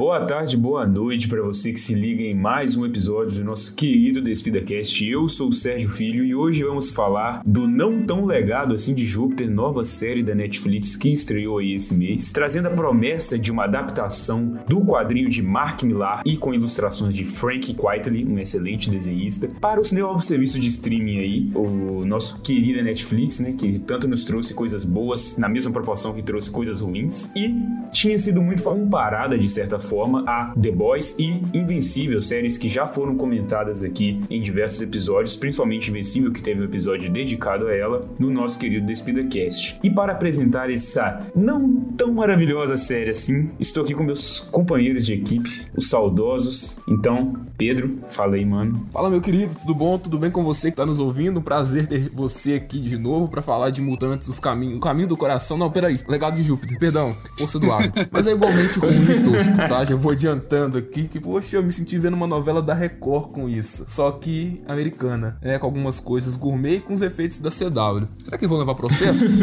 boa tarde, boa noite para você que se liga em mais um episódio do nosso querido DespidaCast. Eu sou o Sérgio Filho e hoje vamos falar do não tão legado assim de Júpiter, nova série da Netflix que estreou aí esse mês, trazendo a promessa de uma adaptação do quadrinho de Mark Millar e com ilustrações de Frank Quitely, um excelente desenhista, para o novo serviço de streaming aí, o nosso querido Netflix, né, que tanto nos trouxe coisas boas na mesma proporção que trouxe coisas ruins e tinha sido muito comparada de certa forma, a The Boys e Invencível, séries que já foram comentadas aqui em diversos episódios, principalmente Invencível, que teve um episódio dedicado a ela no nosso querido DespidaCast. E para apresentar essa não tão maravilhosa série assim, estou aqui com meus companheiros de equipe, os saudosos. Então, Pedro, fala aí, mano. Fala, meu querido, tudo bom? Tudo bem com você que tá nos ouvindo? Um prazer ter você aqui de novo para falar de Mutantes, os caminhos, o caminho do coração. Não, peraí, legado de Júpiter, perdão, força do hábito. Mas é igualmente ruim e tosco, tá? Já vou adiantando aqui que, poxa, eu me senti vendo uma novela da Record com isso. Só que americana, né? Com algumas coisas gourmet e com os efeitos da CW. Será que vão levar processo?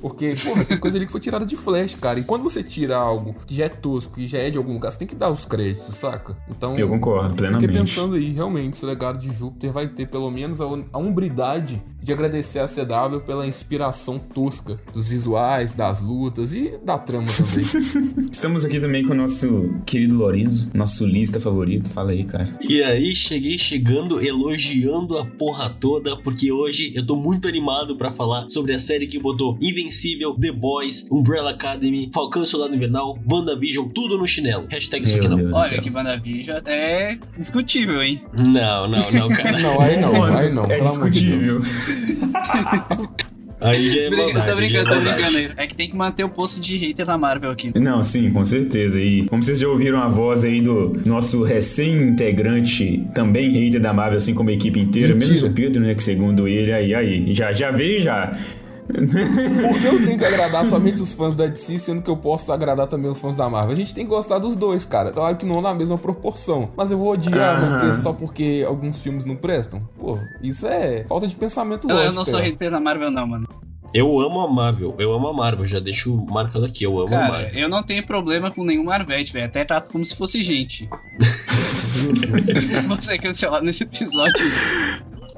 Porque, porra, tem coisa ali que foi tirada de flash, cara. E quando você tira algo que já é tosco e já é de algum lugar, você tem que dar os créditos, saca? Então. Eu concordo, plenamente. Fiquei pensando aí, realmente, esse legado de Júpiter vai ter pelo menos a, a umbridade de agradecer a CW pela inspiração tosca dos visuais, das lutas e da trama também. Estamos aqui também com o nosso querido Lorenzo, nosso lista favorito. Fala aí, cara. E aí, cheguei chegando elogiando a porra toda, porque hoje eu tô muito animado para falar sobre a série que botou Invencível, The Boys, Umbrella Academy, Falcão e Soldado Invernal, WandaVision, tudo no chinelo. Hashtag isso aqui não. Olha que WandaVision é discutível, hein? Não, não, não, cara. não, aí não, aí não. É discutível. Aí já é maldade. Tô brincando, tô brincando. É que tem que manter o posto de hater da Marvel aqui. Não, sim, com certeza. E como vocês já ouviram a voz aí do nosso recém-integrante, também hater da Marvel, assim como a equipe inteira, Mentira. menos o Pedro, né? Que segundo ele, aí, aí, já, já veio já. Por que eu tenho que agradar somente os fãs da DC, sendo que eu posso agradar também os fãs da Marvel? A gente tem que gostar dos dois, cara. Claro que não na mesma proporção. Mas eu vou odiar uma empresa só porque alguns filmes não prestam? Pô, isso é falta de pensamento lógico. Eu não sou hater da Marvel, não, mano. Eu amo a Marvel, eu amo a Marvel, já deixo marcado aqui, eu amo Cara, a Marvel. Eu não tenho problema com nenhum Marvete, velho. Até trato como se fosse gente. Você é cancelado nesse episódio.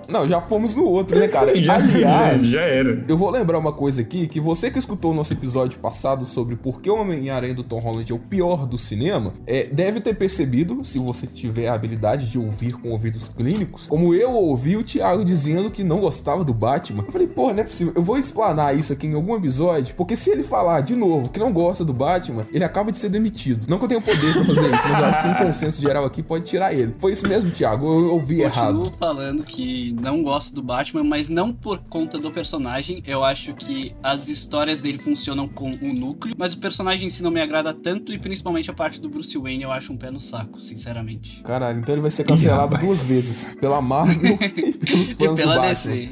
Não, já fomos no outro, né, cara? já, Aliás, já era. Eu vou lembrar uma coisa aqui, que você que escutou o nosso episódio passado sobre por que o Homem-Aranha do Tom Holland é o pior do cinema, é, deve ter percebido, se você tiver a habilidade de ouvir com ouvidos clínicos, como eu ouvi o Thiago dizendo que não gostava do Batman. Eu falei, porra, não é possível. Eu vou explanar isso aqui em algum episódio, porque se ele falar de novo que não gosta do Batman, ele acaba de ser demitido. Não que eu tenha poder pra fazer isso, mas eu acho que um consenso geral aqui pode tirar ele. Foi isso mesmo, Thiago? Eu ouvi errado. Eu falando que não gosto do Batman, mas não por conta do personagem. Eu acho que as histórias dele funcionam com o núcleo, mas o personagem em si não me agrada tanto e principalmente a parte do Bruce Wayne eu acho um pé no saco, sinceramente. Caralho, então ele vai ser cancelado Ih, duas vezes. Pela Marvel e pelos fãs e pela do DC.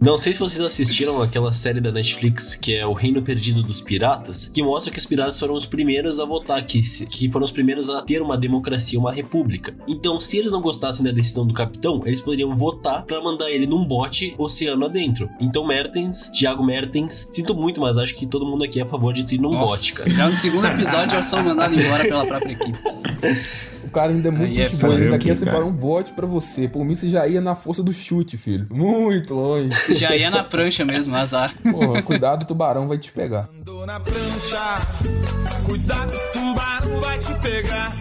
Não sei se vocês assistiram aquela série da Netflix que é O Reino Perdido dos Piratas, que mostra que os piratas foram os primeiros a votar, que, que foram os primeiros a ter uma democracia, uma república. Então, se eles não gostassem da decisão do capitão, eles poderiam votar para mandar ele num bote oceano adentro. Então, Mertens, Thiago Mertens, sinto muito, mas acho que todo mundo aqui é a favor de ir num Nossa, bote, cara. Já no segundo episódio eu sou mandado embora pela própria equipe. O cara ainda é muito gente boa, ainda quer separar um bote pra você. Por mim, você já ia na força do chute, filho. Muito longe. Já ia na prancha mesmo, azar. Porra, cuidado, o tubarão vai te pegar. Andou na prancha, cuidado, o tubarão vai te pegar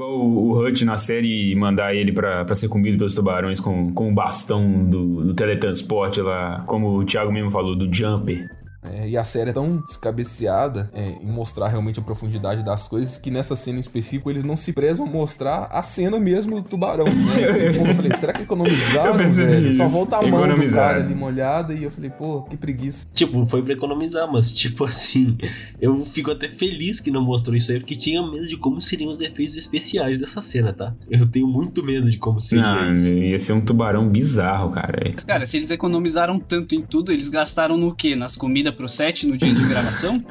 igual o, o na série mandar ele para ser comido pelos tubarões com, com o bastão do, do teletransporte lá, como o Thiago mesmo falou, do Jumper. É, e a série é tão descabeceada é, em mostrar realmente a profundidade das coisas que nessa cena em específico eles não se prezam a mostrar a cena mesmo do tubarão. Né? eu, eu falei, será que economizaram, velho? Só volta a mão do cara ali molhada e eu falei, pô, que preguiça. Tipo, foi pra economizar, mas tipo assim, eu fico até feliz que não mostrou isso aí, porque tinha medo de como seriam os efeitos especiais dessa cena, tá? Eu tenho muito medo de como seria ah, isso. Ia ser um tubarão bizarro, cara. Cara, se eles economizaram tanto em tudo, eles gastaram no quê? Nas comidas pro set no dia de gravação?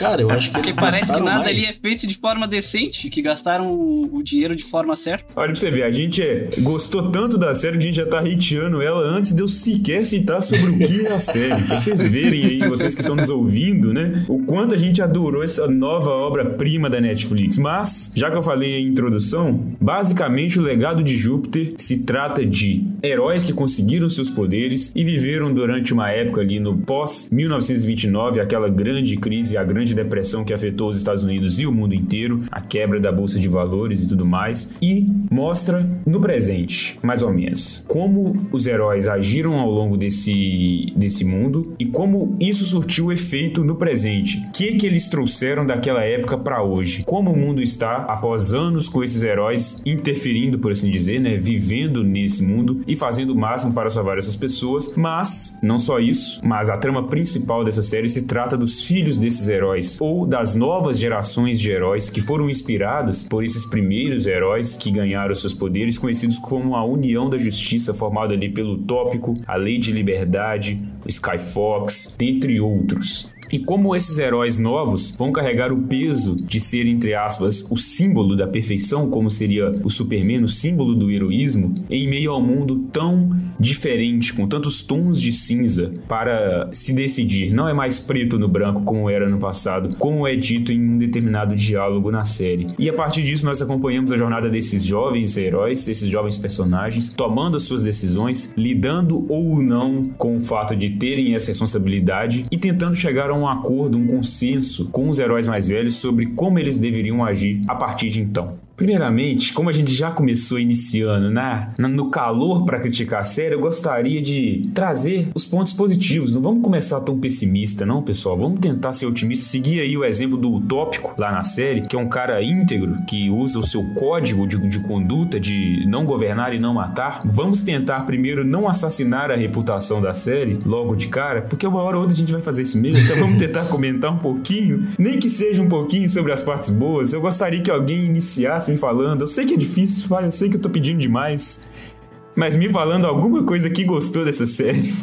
Cara, eu acho que Porque eles parece que nada mais. ali é feito de forma decente, que gastaram o, o dinheiro de forma certa. Olha pra você ver, a gente é- gostou tanto da série que a gente já tá hateando ela antes de eu sequer citar sobre o que é a série. Pra vocês verem aí, vocês que estão nos ouvindo, né? O quanto a gente adorou essa nova obra-prima da Netflix. Mas, já que eu falei em introdução, basicamente o legado de Júpiter se trata de heróis que conseguiram seus poderes e viveram durante uma época ali no pós-1929, aquela grande crise, a grande depressão que afetou os Estados Unidos e o mundo inteiro, a quebra da bolsa de valores e tudo mais, e mostra no presente, mais ou menos, como os heróis agiram ao longo desse, desse mundo e como isso surtiu efeito no presente. O que que eles trouxeram daquela época para hoje? Como o mundo está após anos com esses heróis interferindo, por assim dizer, né, vivendo nesse mundo e fazendo o máximo para salvar essas pessoas, mas não só isso, mas a trama principal dessa série se trata dos filhos desses heróis ou das novas gerações de heróis que foram inspirados por esses primeiros heróis que ganharam seus poderes, conhecidos como a União da Justiça, formada ali pelo Tópico, a Lei de Liberdade, o Skyfox, dentre outros. E como esses heróis novos vão carregar o peso de ser, entre aspas, o símbolo da perfeição, como seria o Superman, o símbolo do heroísmo, em meio ao mundo tão diferente, com tantos tons de cinza, para se decidir. Não é mais preto no branco como era no passado, como é dito em um determinado diálogo na série. E a partir disso, nós acompanhamos a jornada desses jovens heróis, desses jovens personagens, tomando as suas decisões, lidando ou não com o fato de terem essa responsabilidade e tentando chegar a um acordo, um consenso com os heróis mais velhos sobre como eles deveriam agir a partir de então. Primeiramente, como a gente já começou iniciando na, na- no calor para criticar a série, eu gostaria de trazer os pontos positivos. Não vamos começar tão pessimista, não, pessoal. Vamos tentar ser otimista. Seguir aí o exemplo do Utópico lá na série, que é um cara íntegro que usa o seu código de, de conduta de não governar e não matar. Vamos tentar primeiro não assassinar a reputação da série logo de cara, porque uma hora ou outra a gente vai fazer isso mesmo. Então vamos tentar comentar um pouquinho, nem que seja um pouquinho sobre as partes boas. Eu gostaria que alguém iniciasse me falando. Eu sei que é difícil, vai, eu sei que eu tô pedindo demais. Mas me falando alguma coisa que gostou dessa série.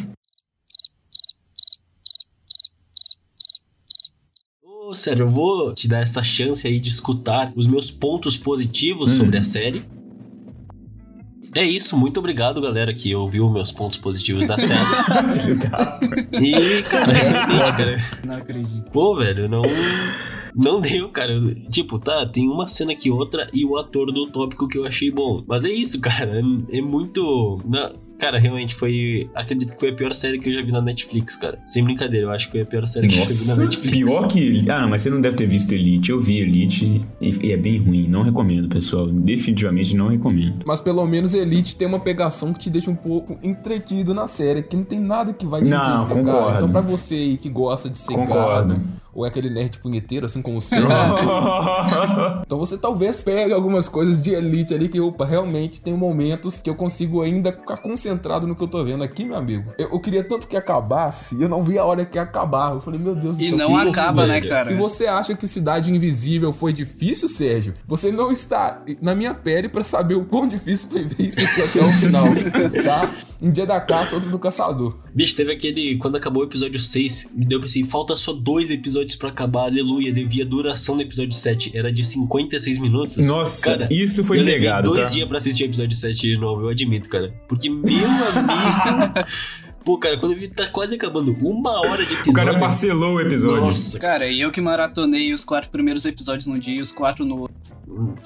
Ô, Sérgio, eu vou te dar essa chance aí de escutar os meus pontos positivos sobre a série. É isso, muito obrigado, galera, que ouviu meus pontos positivos da série. e, cara, realmente, cara, Não acredito. pô, velho, não. Não deu, cara. Tipo, tá, tem uma cena que outra e o ator do tópico que eu achei bom. Mas é isso, cara. É, é muito. na- Cara, realmente foi. Acredito que foi a pior série que eu já vi na Netflix, cara. Sem brincadeira, eu acho que foi a pior série que eu já vi na Nossa, Netflix. pior que. Ah, não, mas você não deve ter visto Elite. Eu vi Elite e, é bem ruim. Não recomendo, pessoal. Definitivamente não recomendo. Mas pelo menos Elite tem uma pegação que te deixa um pouco entretido na série, que não tem nada que vai te Não, entreter, cara. concordo. Então pra você aí que gosta de ser Concordo. gado, ou é aquele nerd punheteiro, assim como o Senna, então você talvez pegue algumas coisas de Elite ali que, opa, realmente tem momentos que eu consigo ainda ficar concentrado no que eu tô vendo aqui, meu amigo. Eu, eu queria tanto que acabasse, e eu não vi a hora que ia acabar. Eu falei, meu Deus do E céu. não que acaba, né, cara? Se você acha que Cidade Invisível foi difícil, Sérgio, você não está na minha pele pra saber o quão difícil foi ver isso aqui até o final, tá? Um dia da caça, outro do caçador. Bicho, teve aquele. Quando acabou o episódio 6, me deu pensei, falta só dois episódios pra acabar, aleluia. Devia a duração do episódio 7. Era de 56 minutos. Nossa, cara, isso foi eu levei negado, dois tá? dias pra assistir o episódio 7 de novo, eu admito, cara. Porque, meu amigo. Pô, cara, quando eu vi tá quase acabando uma hora de episódio. O cara parcelou o episódio. Nossa, Cara, e eu que maratonei os quatro primeiros episódiios num dia e os quatro no outro.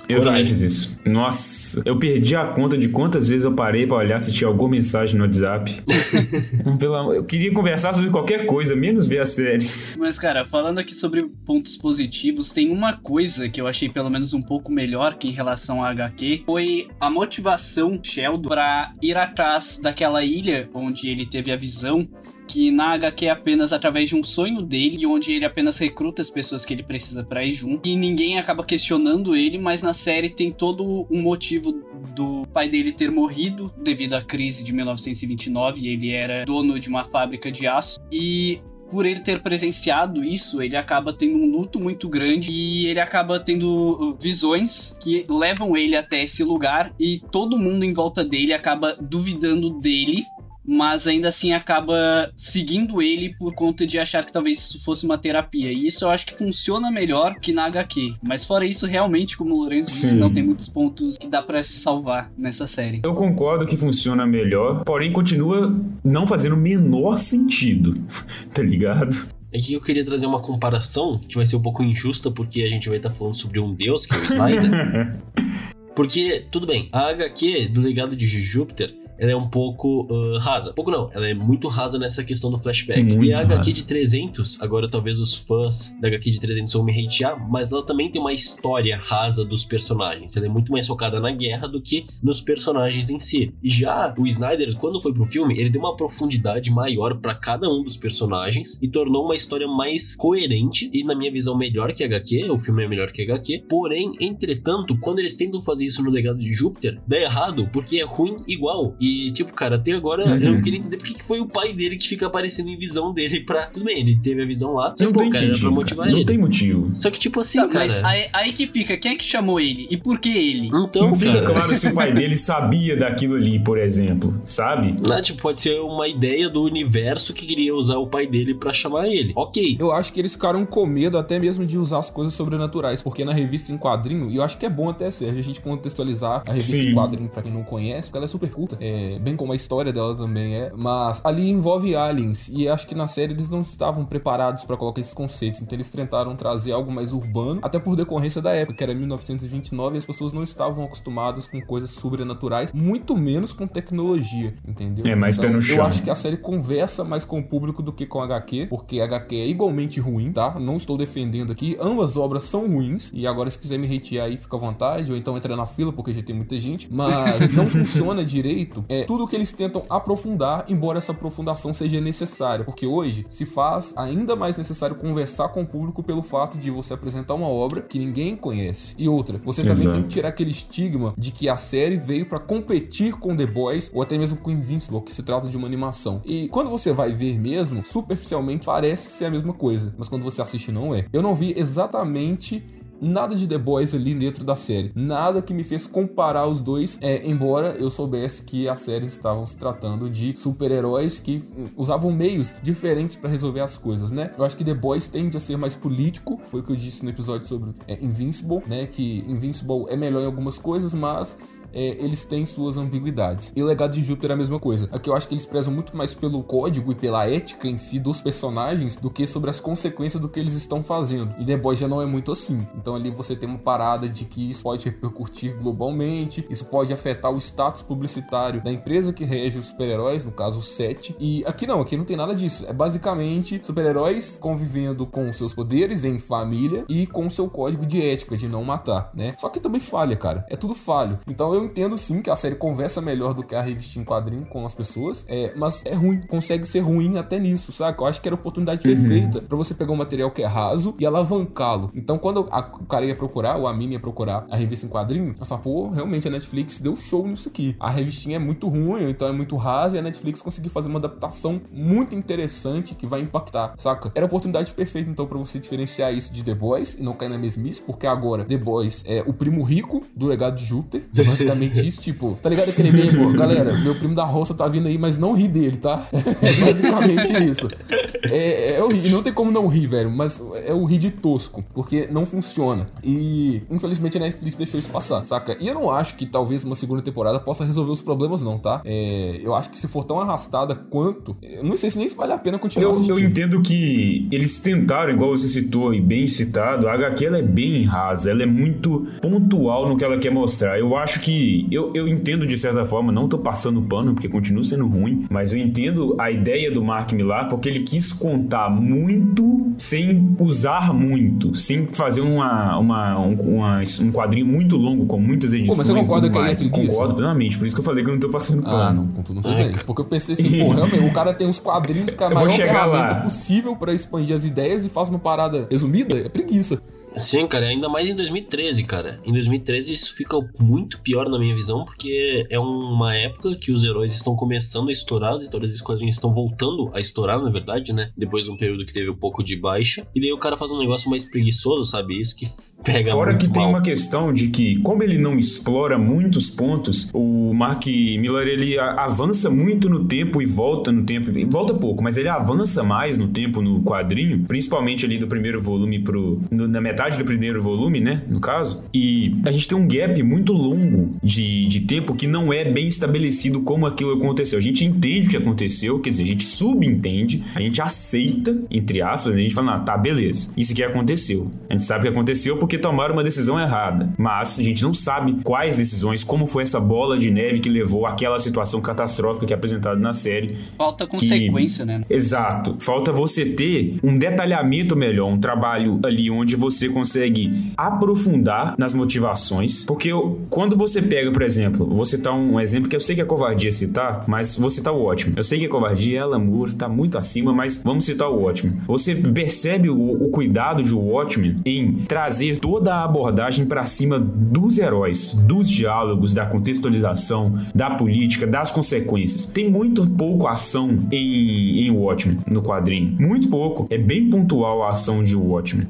Eu também fiz isso. Nossa, eu perdi a conta de quantas vezes eu parei pra olhar se tinha alguma mensagem no WhatsApp. Eu queria conversar sobre qualquer coisa, menos ver a série. Mas, cara, falando aqui sobre pontos positivos, tem uma coisa que eu achei pelo menos um pouco melhor que em relação a HQ, foi a motivação do Sheldon pra ir atrás daquela ilha onde ele teve a visão que na HQ é apenas através de um sonho dele onde ele apenas recruta as pessoas que ele precisa pra ir junto. E ninguém acaba questionando ele, mas na série tem todo um motivo do pai dele ter morrido devido à crise de 1929 e ele era dono de uma fábrica de aço e por ele ter presenciado isso, ele acaba tendo um luto muito grande e ele acaba tendo uh, visões que levam ele até esse lugar e todo mundo em volta dele acaba duvidando dele mas ainda assim acaba seguindo ele por conta de achar que talvez isso fosse uma terapia. E isso eu acho que funciona melhor que na HQ. Mas fora isso, realmente, como o Lourenço disse, Sim. não tem muitos pontos que dá pra se salvar nessa série. Eu concordo que funciona melhor, porém continua não fazendo o menor sentido, tá ligado? Aqui eu queria trazer uma comparação que vai ser um pouco injusta, porque a gente vai estar falando sobre um deus, que é o Snyder. Porque, tudo bem, a HQ do legado de Júpiter, ela é um pouco ah, rasa. Pouco não, ela é muito rasa nessa questão do flashback. Muito e a HQ rasa. de 300, agora talvez os fãs da HQ de 300 vão me hatear, mas ela também tem uma história rasa dos personagens. Ela é muito mais focada na guerra do que nos personagens em si. E já o Snyder, quando foi pro filme, ele deu uma profundidade maior pra cada um dos personagens e tornou uma história mais coerente e, na minha visão, melhor que a HQ. O filme é melhor que a HQ. Porém, entretanto, quando eles tentam fazer isso no legado de Júpiter, dá errado porque é ruim igual. E, tipo, cara, até agora Uhum. eu não queria entender por que foi o pai dele que fica aparecendo em visão dele pra. Tudo bem, ele teve a visão lá, Não que, pô, tem cara, pra sentido. motivar cara. Não ele. tem motivo. Só que, tipo assim, Tá, cara. mas aí, aí que fica, quem é que chamou ele? E por que ele? Então, não fica cara. claro se o pai dele sabia daquilo ali, por exemplo, sabe? Né, tipo, pode ser uma ideia do universo que queria usar o pai dele pra chamar ele. Ok. Eu acho que eles ficaram com medo até mesmo de usar as coisas sobrenaturais, porque na revista em quadrinho, e eu acho que é bom até, Sérgio, a gente contextualizar a revista Sim. em quadrinho pra quem não conhece, porque ela é super culta, é, bem como a história dela também é, mas ali envolve aliens, e acho que na série eles não estavam preparados pra colocar esses conceitos, então eles tentaram trazer algo mais urbano, até por decorrência da época, que era 1929, e as pessoas não estavam acostumadas com coisas sobrenaturais, muito menos com tecnologia, entendeu? É, mais pé no Eu chão. acho que a série conversa mais com o público do que com a HQ, porque a HQ é igualmente ruim, tá? Não estou defendendo aqui. Ambas obras são ruins. E agora, se quiser me hatear aí, fica à vontade. Ou então entra na fila, porque já tem muita gente. Mas não funciona direito. É tudo que eles tentam aprofundar, embora essa aprofundação seja necessária. Porque hoje se faz ainda mais necessário conversar com o público pelo fato de você apresentar uma obra que ninguém conhece. E outra, você também Exato. tem que tirar aquele estigma de que a série veio pra competir com The Boys ou até mesmo com Invincible, que se trata de uma animação. E quando você vai ver mesmo, superficialmente parece ser a mesma coisa, mas quando você assiste não é. Eu não vi exatamente nada de The Boys ali dentro da série. Nada que me fez comparar os dois, é, embora eu soubesse que as séries estavam se tratando de super-heróis que hum, usavam meios diferentes pra resolver as coisas, né? Eu acho que The Boys tende a ser mais político, foi o que eu disse no episódio sobre é, Invincible, né? Que Invincible é melhor em algumas coisas, mas é, eles têm suas ambiguidades. E o legado de Júpiter é a mesma coisa. Aqui eu acho que eles prezam muito mais pelo código e pela ética em si dos personagens do que sobre as consequências do que eles estão fazendo. E The Boys já não é muito assim. Então ali você tem uma parada de que isso pode repercutir globalmente, isso pode afetar o status publicitário da empresa que rege os super-heróis, no caso o 7. E aqui não, aqui não tem nada disso. É basicamente super-heróis convivendo com seus poderes em família e com seu código de ética de não matar, né? Só que também falha, cara. É tudo falho. Então eu entendo sim que a série conversa melhor do que a revista em quadrinho com as pessoas, é, mas é ruim, consegue ser ruim até nisso, saca? Eu acho que era a oportunidade perfeita pra você pegar um material que é raso e alavancá-lo. Então quando a- o cara ia procurar, o Amin ia procurar a revista em quadrinho, ela fala, pô, realmente a Netflix deu show nisso aqui. A revistinha é muito ruim, ou então é muito rasa e a Netflix conseguiu fazer uma adaptação muito interessante que vai impactar, saca? Era a oportunidade perfeita então pra você diferenciar isso de The Boys e não cair na mesmice, porque agora The Boys é o primo rico do legado de Júpiter, é basicamente isso, tipo, tá ligado aquele meme, galera, meu primo da roça tá vindo aí, mas não ri dele, tá? É basicamente isso. É, é ri, e não tem como não rir, velho, mas é o rir de tosco, porque não funciona. E infelizmente a Netflix deixou isso passar, saca? E eu não acho que talvez uma segunda temporada possa resolver os problemas, não, tá? É, eu acho que se for tão arrastada quanto, eu não sei se nem vale a pena continuar Eu, eu assistindo. entendo que eles tentaram, igual você citou e bem citado, a HQ ela é bem rasa, ela é muito pontual no que ela quer mostrar. Eu acho que. Eu, eu entendo de certa forma, não tô passando pano, porque continua sendo ruim, mas eu entendo a ideia do Mark Millar, porque ele quis contar muito sem usar muito, sem fazer uma, uma, um, uma- um quadrinho muito longo, com muitas edições. mas você concorda que aí é mais. preguiça? Concordo plenamente, por isso que eu falei que eu não tô passando pano. Ah, não, tudo bem. Porque eu pensei assim, pô, realmente, o cara tem os quadrinhos que é a maior ferramenta lá. possível pra expandir as ideias e faz uma parada resumida, é preguiça. Sim, cara, ainda mais em 2013, cara. Em 2013 isso fica muito pior na minha visão, porque é uma época que os heróis estão começando a estourar, as histórias dos quadrinhos estão voltando a estourar, na verdade, né? Depois de um período que teve um pouco de baixa. E daí o cara faz um negócio mais preguiçoso, sabe? Isso que Pega Fora que tem mal. uma questão de que, como ele não explora muitos pontos, o Mark Miller ele avança muito no tempo e volta no tempo. Volta pouco, mas ele avança mais no tempo no quadrinho, principalmente ali do primeiro volume pro. no- na metade do primeiro volume, né? No caso. E a gente tem um gap muito longo de, de tempo que não é bem estabelecido como aquilo aconteceu. A gente entende o que aconteceu, quer dizer, a gente subentende, a gente aceita, entre aspas, a gente fala, ah, tá, beleza, isso aqui aconteceu. A gente sabe que aconteceu porque tomaram uma decisão errada. Mas a gente não sabe quais decisões, como foi essa bola de neve que levou àquela situação catastrófica que é apresentada na série. Falta consequência, né? Exato. Falta você ter um detalhamento melhor, um trabalho ali onde você consegue aprofundar nas motivações. Porque quando você pega, por exemplo, vou citar um exemplo que eu sei que é covardia citar, mas vou citar o ótimo. Eu sei que é covardia, Alan Moore tá muito acima, mas vamos citar o Watchmen. Você percebe o, o cuidado de Watchmen em trazer toda a abordagem pra cima dos heróis, dos diálogos, da contextualização, da política, das consequências. Tem muito pouco ação em, em Watchmen no quadrinho. Muito pouco. É bem pontual a ação de Watchmen.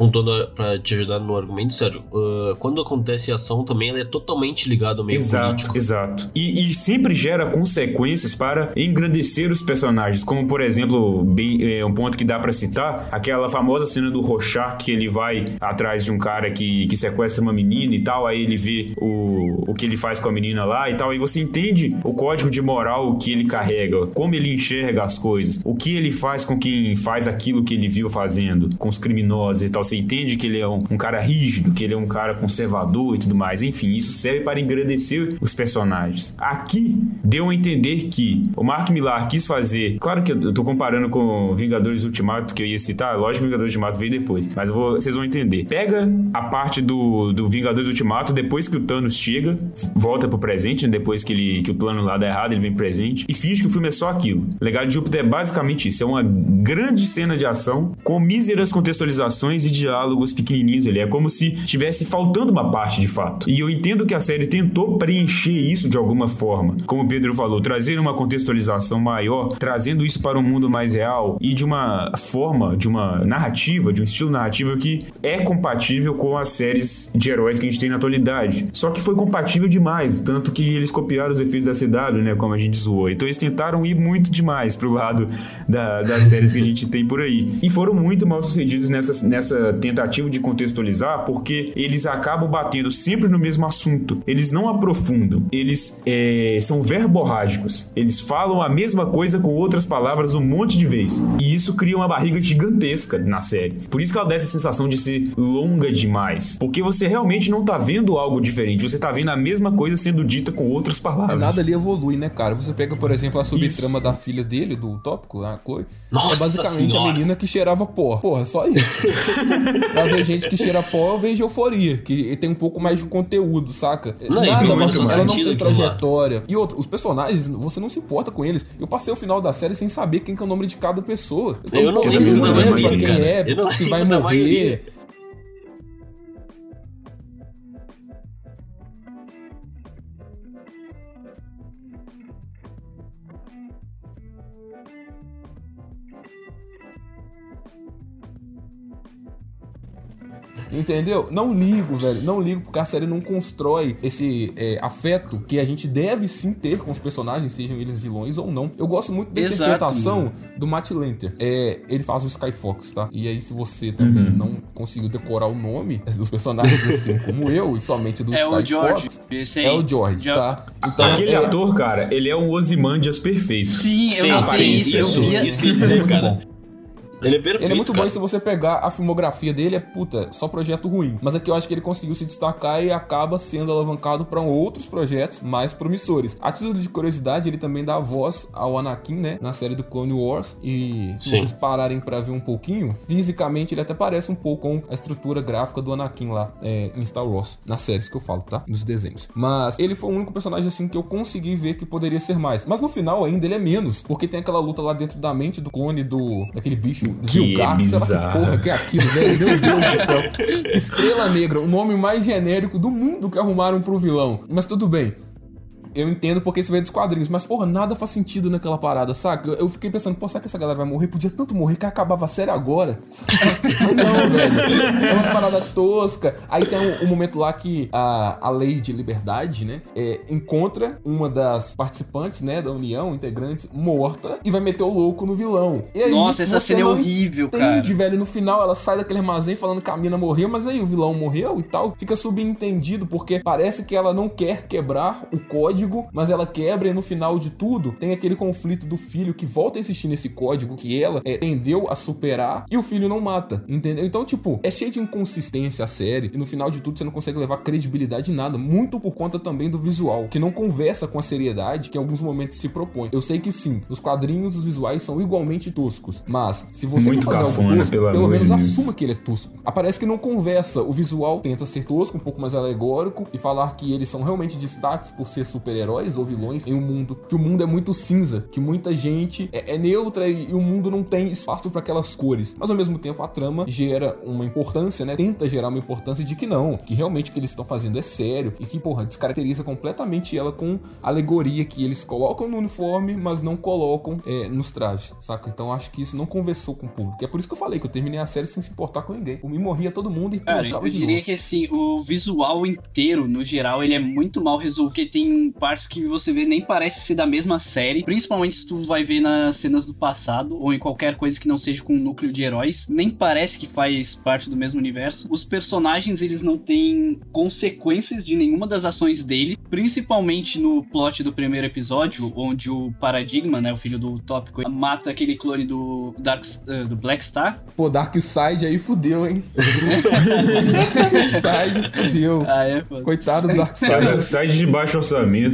Com toda, pra te ajudar no argumento, Sérgio, ah, quando acontece a ação também, ela é totalmente ligada ao meio Exato, político. exato. E, e sempre gera consequências para engrandecer os personagens, como por exemplo, bem, é, um ponto que dá pra citar, aquela famosa cena do Rorschach que ele vai atrás de um cara que, que sequestra uma menina e tal, aí ele vê o, o que ele faz com a menina lá e tal, e você entende o código de moral que ele carrega, como ele enxerga as coisas, o que ele faz com quem faz aquilo que ele viu fazendo, com os criminosos e tal. Você entende que ele é um, um cara rígido, que ele é um cara conservador e tudo mais. Enfim, isso serve para engrandecer os personagens. Aqui deu a entender que o Mark Millar quis fazer. Claro que eu tô comparando com Vingadores Ultimato, que eu ia citar. Lógico que Vingadores Ultimato veio depois, mas vou- vocês vão entender. Pega a parte do, do Vingadores Ultimato, depois que o Thanos chega, volta pro presente, né? depois que, ele, que o plano lá dá errado, ele vem presente, e finge que o filme é só aquilo. Legado de Júpiter é basicamente isso: é uma grande cena de ação com míseras contextualizações e diálogos pequenininhos ali. É como se tivesse faltando uma parte de fato. E eu entendo que a série tentou preencher isso de alguma forma. Como o Pedro falou, trazer uma contextualização maior, trazendo isso para um mundo mais real e de uma forma, de uma narrativa, de um estilo narrativo que é compatível com as séries de heróis que a gente tem na atualidade. Só que foi compatível demais, tanto que eles copiaram os efeitos da CW, né, como a gente zoou. Então eles tentaram ir muito demais pro lado da- das séries que a gente tem por aí. E foram muito mal sucedidos nessa, nessa tentativa de contextualizar, porque eles acabam batendo sempre no mesmo assunto. Eles não aprofundam. Eles é, são verborrágicos. Eles falam a mesma coisa com outras palavras um monte de vezes. E isso cria uma barriga gigantesca na série. Por isso que ela dá essa sensação de ser longa demais. Porque você realmente não tá vendo algo diferente. Você tá vendo a mesma coisa sendo dita com outras palavras. Nada ali evolui, né, cara? Você pega, por exemplo, a subtrama da filha dele, do tópico, a Chloe. Nossa é basicamente Senhora. a menina que cheirava pó. Porra, só isso. pra ver gente que cheira pó, eu vejo euforia, que tem um pouco mais de conteúdo, saca? Não, Nada faz ela não tem trajetória. E outro, os personagens, você não se importa com eles. Eu passei o final da série sem saber quem que é o nome de cada pessoa. Eu, Eu não tô lembro fudendo maioria, pra quem cara. é, Eu não se vai morrer. Entendeu? Não ligo, velho. Não ligo porque a série não constrói esse é, afeto que a gente deve sim ter com os personagens, sejam eles vilões ou não. Eu gosto muito da Exato, interpretação do Matt Lanter. É, ele faz o Skyfox, tá? E aí, se você também Uhum. não conseguiu decorar o nome dos personagens assim como eu, e somente do É o Skyfox, George. Esse aí. é o George, Jo- tá? Então, Aquele é, ator, cara, ele é um Ozymandias perfeito. Sim, Sim, eu sim, notei isso. isso, Eu isso que dizer, muito cara. bom. Ele é perfeito, Ele é muito bom cara. e se você pegar a filmografia dele, é puta, só projeto ruim. Mas aqui eu acho que ele conseguiu se destacar e acaba sendo alavancado para outros projetos mais promissores. A título de curiosidade, ele também dá voz ao Anakin, né? Na série do Clone Wars. E se Sim. vocês pararem para ver um pouquinho, fisicamente ele até parece um pouco com a estrutura gráfica do Anakin lá é, em Star Wars. Nas séries que eu falo, tá? Nos desenhos. Mas ele foi o único personagem assim que eu consegui ver que poderia ser mais. Mas no final ainda ele é menos. Porque tem aquela luta lá dentro da mente do clone do. daquele bicho Que Zilgar. Sei lá que porra que é aquilo, velho. Meu Deus do céu. Estrela Negra, o nome mais genérico do mundo que arrumaram pro vilão. Mas tudo bem. Eu entendo porque isso veio dos quadrinhos, mas, porra, nada faz sentido naquela parada, saca? Eu fiquei pensando, pô, será que essa galera vai morrer? Podia tanto morrer que acabava a série agora. Mas não, velho. É uma parada tosca. Aí tem um, um momento lá que a, a lei de liberdade, né, é, encontra uma das participantes, né, da União, integrantes, morta e vai meter o louco no vilão. E aí, Nossa, essa cena é horrível, cara. Entende, velho? No final ela sai daquele armazém falando que a mina morreu, mas aí o vilão morreu e tal. Fica subentendido porque parece que ela não quer quebrar o código, mas ela quebra e no final de tudo tem aquele conflito do filho que volta a insistir nesse código que ela é, tendeu a superar e o filho não mata, entendeu? Então, tipo, é cheio de inconsistência a série e no final de tudo você não consegue levar credibilidade em nada, muito por conta também do visual, que não conversa com a seriedade que em alguns momentos se propõe. Eu sei que sim, nos quadrinhos os visuais são igualmente toscos, mas se você Muito quer fazer algo tosco, pelo pelo, menos de Deus. assuma que ele é tosco. Aparece que não conversa, o visual tenta ser tosco, um pouco mais alegórico e falar que eles são realmente destaques por ser super-heróis ou vilões em um mundo que o mundo é muito cinza, que muita gente é, é neutra e, e o mundo não tem espaço para aquelas cores. Mas ao mesmo tempo a trama gera uma importância, né? Tenta gerar uma importância de que não, que realmente o que eles estão fazendo é sério e que, porra, descaracteriza completamente ela com alegoria que eles colocam no uniforme, mas não colocam é, nos trajes, saca? Então acho que isso não conversou com o público. É por isso que eu falei que eu terminei a série sem se importar com ninguém. Me morria todo mundo e Cara, começava eu de diria que assim, o visual inteiro, no geral, ele é muito mal resolvido. Porque tem partes que você vê nem parece ser da mesma série. Principalmente se tu vai ver nas cenas do passado, ou em qualquer coisa que não seja com um núcleo de heróis. Nem parece que faz parte do mesmo universo. Os personagens, eles não têm consequências de nenhuma das ações dele. Principalmente no plot do primeiro episódio, onde o Paradigma, né, o filho do Tópico, mata aquele clone do, Dark, eh, do Black Star. Pô, Dark Side aí fudeu, hein? Dark Side fudeu. Ah, é. Coitado do Dark Side. sai de baixo orçamento.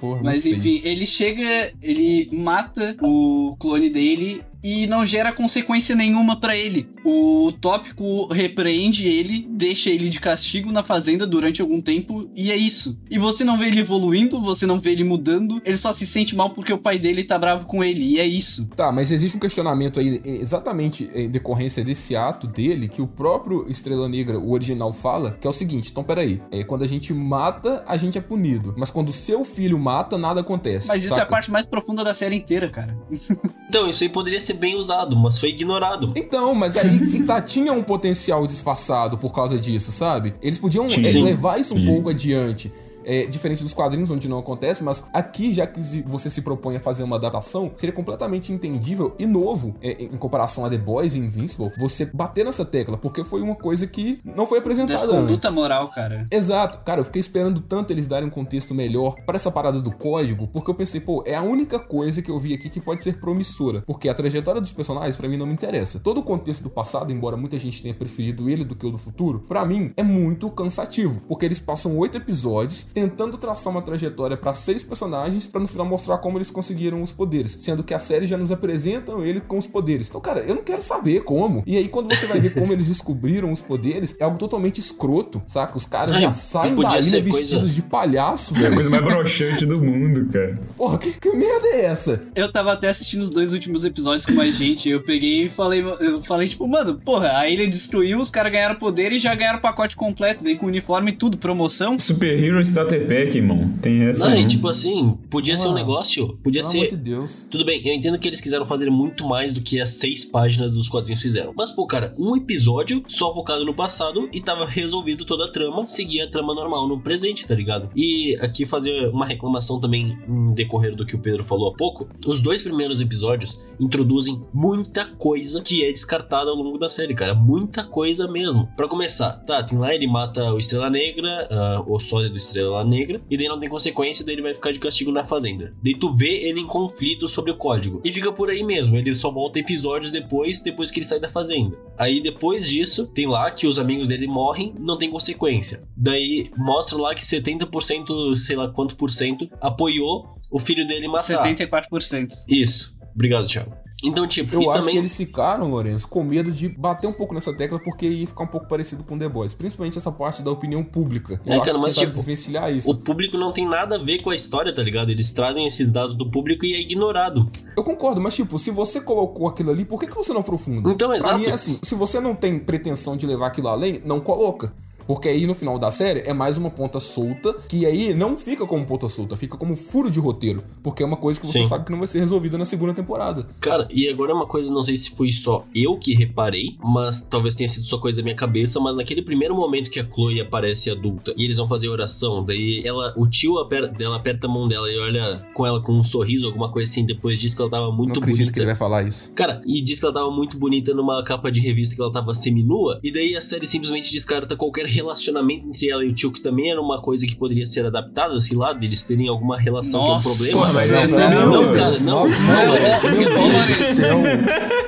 Porra, Mas enfim, ele chega, ele mata o clone dele e não gera consequência nenhuma pra ele. O tópico repreende ele, deixa ele de castigo na fazenda durante algum tempo e é isso. E você não vê ele evoluindo, você não vê ele mudando, ele só se sente mal porque o pai dele tá bravo com ele e é isso. Tá, mas existe um questionamento aí, eh, exatamente em decorrência desse ato dele, que o próprio Estrela Negra, o original, fala, que é o seguinte: então peraí, é, quando a gente mata, a gente é punido. Mas quando seu filho mata, nada acontece. Mas isso é a saca? parte mais profunda da série inteira, cara. Então, isso aí poderia ser bem usado, mas foi ignorado. Então, mas aí que tá, tinha um potencial disfarçado por causa disso, sabe? Eles podiam Sim. levar isso um Sim. pouco adiante. É, diferente dos quadrinhos, onde não acontece, mas aqui, já que você se propõe a fazer uma adaptação, seria completamente entendível e novo é, em comparação a The Boys e Invincible, você bater nessa tecla, porque foi uma coisa que não foi apresentada Desconduta antes. moral, cara. Exato, cara, eu fiquei esperando tanto eles darem um contexto melhor pra essa parada do código, porque eu pensei, pô, é a única coisa que eu vi aqui que pode ser promissora, porque a trajetória dos personagens pra mim não me interessa. Todo o contexto do passado, embora muita gente tenha preferido ele do que o do futuro, pra mim é muito cansativo, porque eles passam oito episódios tentando traçar uma trajetória pra seis personagens pra no final mostrar como eles conseguiram os poderes, sendo que a série já nos apresentam ele com os poderes. Então, cara, eu não quero saber como. E aí quando você vai ver como eles descobriram os poderes, é algo totalmente escroto, saca? Os caras Ai, já saem da ilha vestidos coisa- de palhaço, É a velho. coisa mais broxante do mundo, cara. Porra, que, que merda é essa? Eu tava até assistindo os dois últimos episódios com mais gente. e Eu peguei e falei, eu falei, tipo, mano, porra, a ilha destruiu, os caras ganharam poder e já ganharam o pacote completo. Vem com uniforme e tudo, promoção. Super Hero Pack, irmão. Tem essa. Não, e tipo assim, podia ser um Ah, negócio, podia Pelo amor ser de Deus. Tudo bem, eu entendo que eles quiseram fazer muito mais do que as seis páginas dos quadrinhos fizeram. Mas, pô, cara, um episódio só focado no passado e tava resolvido toda a trama, seguia a trama normal no presente, tá ligado? E aqui fazer uma reclamação também em decorrer do que o Pedro falou há pouco. Os dois primeiros episódios introduzem muita coisa que é descartada ao longo da série, cara. Muita coisa mesmo. Pra começar, tá, tem lá, ele mata o Estrela Negra, ah, o sólido Estrela Negra, e daí não tem consequência, daí ele vai ficar de castigo na fazenda. Daí tu vê ele em conflito sobre o código. E fica por aí mesmo, ele só volta episódios depois, depois que ele sai da fazenda. Aí depois disso, tem lá que os amigos dele morrem, não tem consequência. Daí mostra lá que 70%, sei lá quanto por cento, apoiou o filho dele matar. 74%. Isso. Obrigado, Thiago. Então, tipo, Eu acho também... que eles ficaram, Lourenço, com medo de bater um pouco nessa tecla porque ia ficar um pouco parecido com The Boys. Principalmente essa parte da opinião pública. Eu É, acho cara, que mas, tipo, desvencilhar isso. O público não tem nada a ver com a história, tá ligado? Eles trazem esses dados do público e é ignorado. Eu concordo, mas tipo, se você colocou aquilo ali, por que, que você não aprofunda? Então, Pra exato. mim é assim, se você não tem pretensão de levar aquilo além, não coloca. Porque aí no final da série é mais uma ponta solta, que aí não fica como ponta solta, fica como furo de roteiro. Porque é uma coisa que você Sim. sabe que não vai ser resolvida na segunda temporada. Cara, e agora é uma coisa, não sei se foi só eu que reparei, mas talvez tenha sido só coisa da minha cabeça, mas naquele primeiro momento que a Chloe aparece adulta e eles vão fazer oração, daí ela, o tio aper- dela aperta a mão dela e olha com ela com um sorriso, alguma coisa assim, depois diz que ela tava muito não acredito bonita. que ele vai falar isso. Cara, e diz que ela tava muito bonita numa capa de revista que ela tava seminua, e daí a série simplesmente descarta qualquer relacionamento entre ela e o tio, que também era uma coisa que poderia ser adaptada, sei lá, deles terem alguma relação Nossa, que é um problema. Mas Não, não, não, não, cara, não, Nossa, não, não, meu Deus do céu.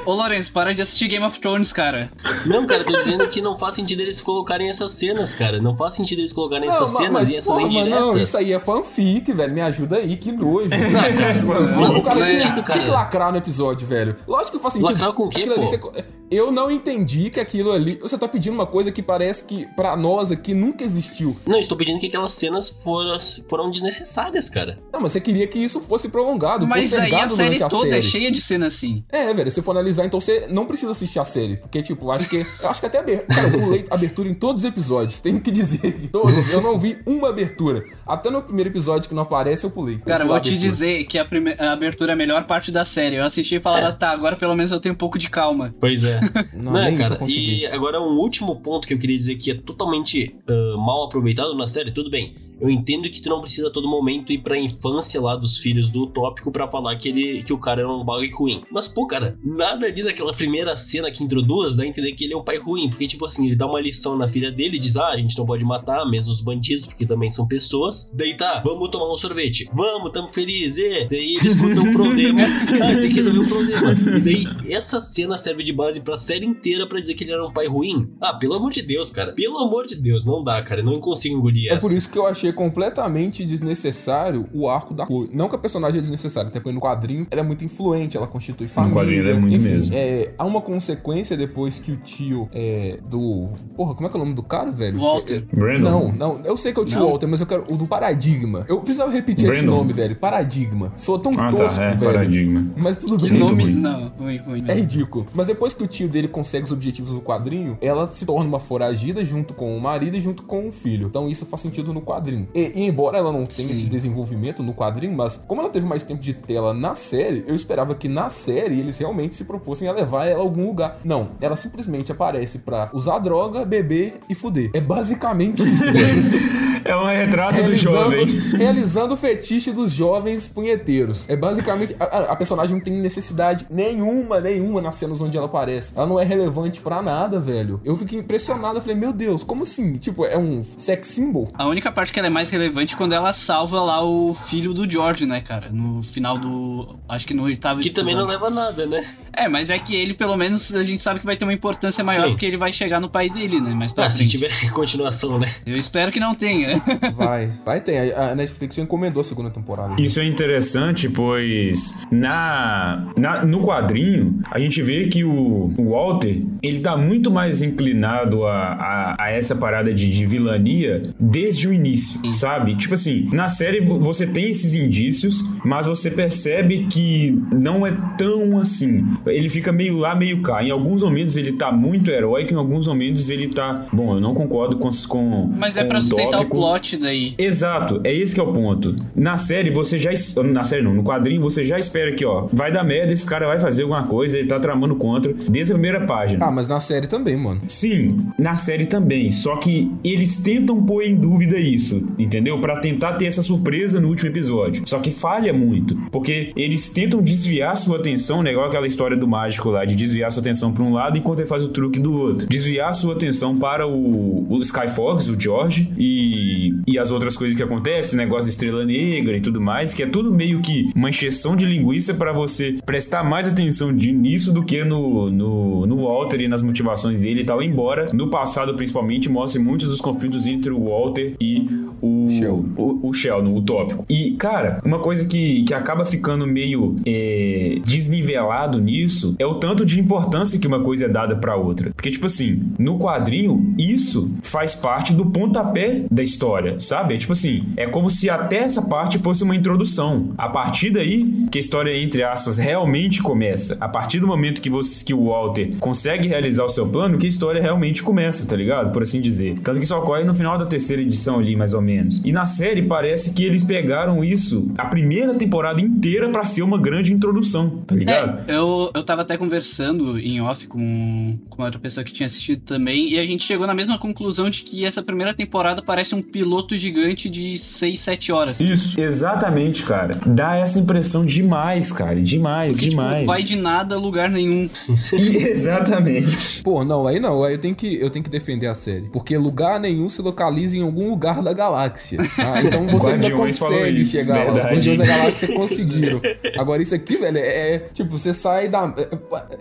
Ô, Lourenço, para de assistir Game of Thrones, cara. Não, cara, eu tô dizendo que não faz sentido eles colocarem essas cenas, cara. Não faz sentido eles colocarem essas ma- cenas e essas porra, mano, indiretas. não, isso aí é fanfic, velho. Me ajuda aí, que nojo. Não, o cara faz tinha, sentido, tinha que cara. lacrar no episódio, velho. Lógico que faz sentido. Lacrar com o quê, pô? você- eu não entendi que aquilo ali. Você tá pedindo uma coisa que parece que, pra nós aqui, nunca existiu. Não, estou pedindo que aquelas cenas foram, foram desnecessárias, cara. Não, mas você queria que isso fosse prolongado, Mas aí a série a toda série. é cheia de cena assim. É, velho, se for analisar, então você não precisa assistir a série. Porque, tipo, eu acho que. Eu acho que até abertura. Cara, eu pulei abertura em todos os episódios. Tenho que dizer que todos. Eu não vi uma abertura. Até no primeiro episódio que não aparece, eu pulei. Cara, eu vou te dizer que a, prime- a abertura é a melhor parte da série. Eu assisti e falava, tá, agora pelo menos eu tenho um pouco de calma. Pois é. Não, Não, eu cara, e agora um último ponto que eu queria dizer que é totalmente ah, mal aproveitado na série, tudo bem. Eu entendo que tu não precisa a todo momento ir pra infância lá dos filhos do Utópico pra falar que, ele, que o cara era um bagulho ruim. Mas, pô, cara, nada ali daquela primeira cena que introduz dá a entender que ele é um pai ruim. Porque, tipo assim, ele dá uma lição na filha dele e diz: Ah, a gente não pode matar mesmo os bandidos, porque também são pessoas. Daí tá, vamos tomar um sorvete. Vamos, tamo feliz. E daí ele escuta um problema. Ah, tem que resolver um problema. E daí, essa cena serve de base pra série inteira pra dizer que ele era um pai ruim. Ah, pelo amor de Deus, cara. Pelo amor de Deus, não dá, cara. Eu não consigo engolir É essa. por isso que eu achei completamente desnecessário o arco da Chloe. Não que a personagem é desnecessária, até porque no quadrinho ela é muito influente, ela constitui família. quadrinho ela é muito enfim, mesmo. é, há uma consequência depois que o tio é, do. Porra, como é que é o nome do cara, velho? Walter. Brandon. Não, não, eu sei que é o tio Não? Walter, mas eu quero o do Paradigma. Eu precisava repetir esse Brandon. nome, velho. Paradigma. Sou tão Ah, tosco, tá. É, velho. paradigma. Mas tudo Que bem. nome. ruim. Não, ruim, ruim. É ridículo. Mas depois que o tio dele consegue os objetivos do quadrinho, ela se torna uma foragida junto com o marido e junto com o filho. Então isso faz sentido no quadrinho. E, e embora ela não tenha Sim. esse desenvolvimento no quadrinho, mas como ela teve mais tempo de tela na série, eu esperava que na série eles realmente se propusessem a levar ela a algum lugar. Não, ela simplesmente aparece pra usar droga, beber e fuder. É basicamente isso, velho. É um retrato do realizando, jovem. realizando o fetiche dos jovens punheteiros. É basicamente. A, a- personagem não tem necessidade nenhuma, nenhuma nas cenas onde ela aparece. Ela não é relevante pra nada, velho. Eu fiquei impressionado. Eu falei, meu Deus, como assim? Tipo, é um sex symbol? A única parte que ela é mais relevante quando ela salva lá o filho do George, né, cara? No final do. Acho que no oitavo Que também não leva nada, né? É, mas é que ele, pelo menos, a gente sabe que vai ter uma importância maior Sim. porque ele vai chegar no pai dele, né? Mais pra Ah, se tiver continuação, né? Eu espero que não tenha. Vai, vai ter. A a Netflix encomendou a segunda temporada. Isso é interessante, pois na, na- no quadrinho a gente vê que o, o Walter ele tá muito mais inclinado a, a, a essa parada de, de vilania desde o início, sabe? Tipo assim, na série vo- você tem esses indícios, mas você percebe que não é tão assim. Ele fica meio lá, meio cá. Em alguns momentos ele tá muito heróico, em alguns momentos ele tá. Bom, eu não concordo com. com Mas é com pra sustentar o plot daí. Exato, é esse que é o ponto. Na série, você já. Na série não, no quadrinho, você já espera que, ó, vai dar merda, esse cara vai fazer alguma coisa, ele tá tramando contra, desde a primeira página. Ah, mas na série também, mano. Sim, na série também. Só que eles tentam pôr em dúvida isso, entendeu? Pra tentar ter essa surpresa no último episódio. Só que falha muito, porque eles tentam desviar sua atenção, né? Igual aquela história do mágico lá, de desviar sua atenção pra um lado enquanto ele faz o truque do outro. Desviar sua atenção para o, o Skyfox, o George, e, e as outras coisas que acontecem, negócio da estrela negra e tudo mais, que é tudo meio que uma encheção de linguiça pra você prestar mais atenção de, nisso do que no, no, no Walter e nas motivações dele e tal. Embora no passado, principalmente, mostre muitos dos conflitos entre o Walter e o Shell. o, o Sheldon, o tópico. E, cara, uma coisa que, que acaba ficando meio é, desnivelado nisso é o tanto de importância que uma coisa é dada pra outra. Porque, tipo assim, no quadrinho, isso faz parte do pontapé da história, sabe? É tipo assim, é como se até essa parte fosse uma introdução. A partir daí, que a história, entre aspas, realmente começa. A partir do momento que, você, que o Walter consegue realizar o seu plano, que a história realmente começa, tá ligado? Por assim dizer. Tanto que isso ocorre no final da terceira edição ali, mais ou menos. E na série parece que eles pegaram isso a primeira temporada inteira pra ser uma grande introdução, tá ligado? É, eu, eu tava até conversando em off com, com outra pessoa que tinha assistido também, e a gente chegou na mesma conclusão de que essa primeira temporada parece um piloto gigante de 6, 7 horas. Isso, exatamente, cara. Dá essa impressão demais, cara. Demais, Porque, tipo, demais. vai de nada a lugar nenhum. exatamente. Pô, não, aí não, aí eu tenho que, eu tenho que defender a série. Porque lugar nenhum se localiza em algum lugar da galáxia. Tá? Então você ainda consegue isso, chegar lá. Os verdade. Guardiões da Galáxia conseguiram. Agora, isso aqui, velho, é. é, Tipo, você sai da.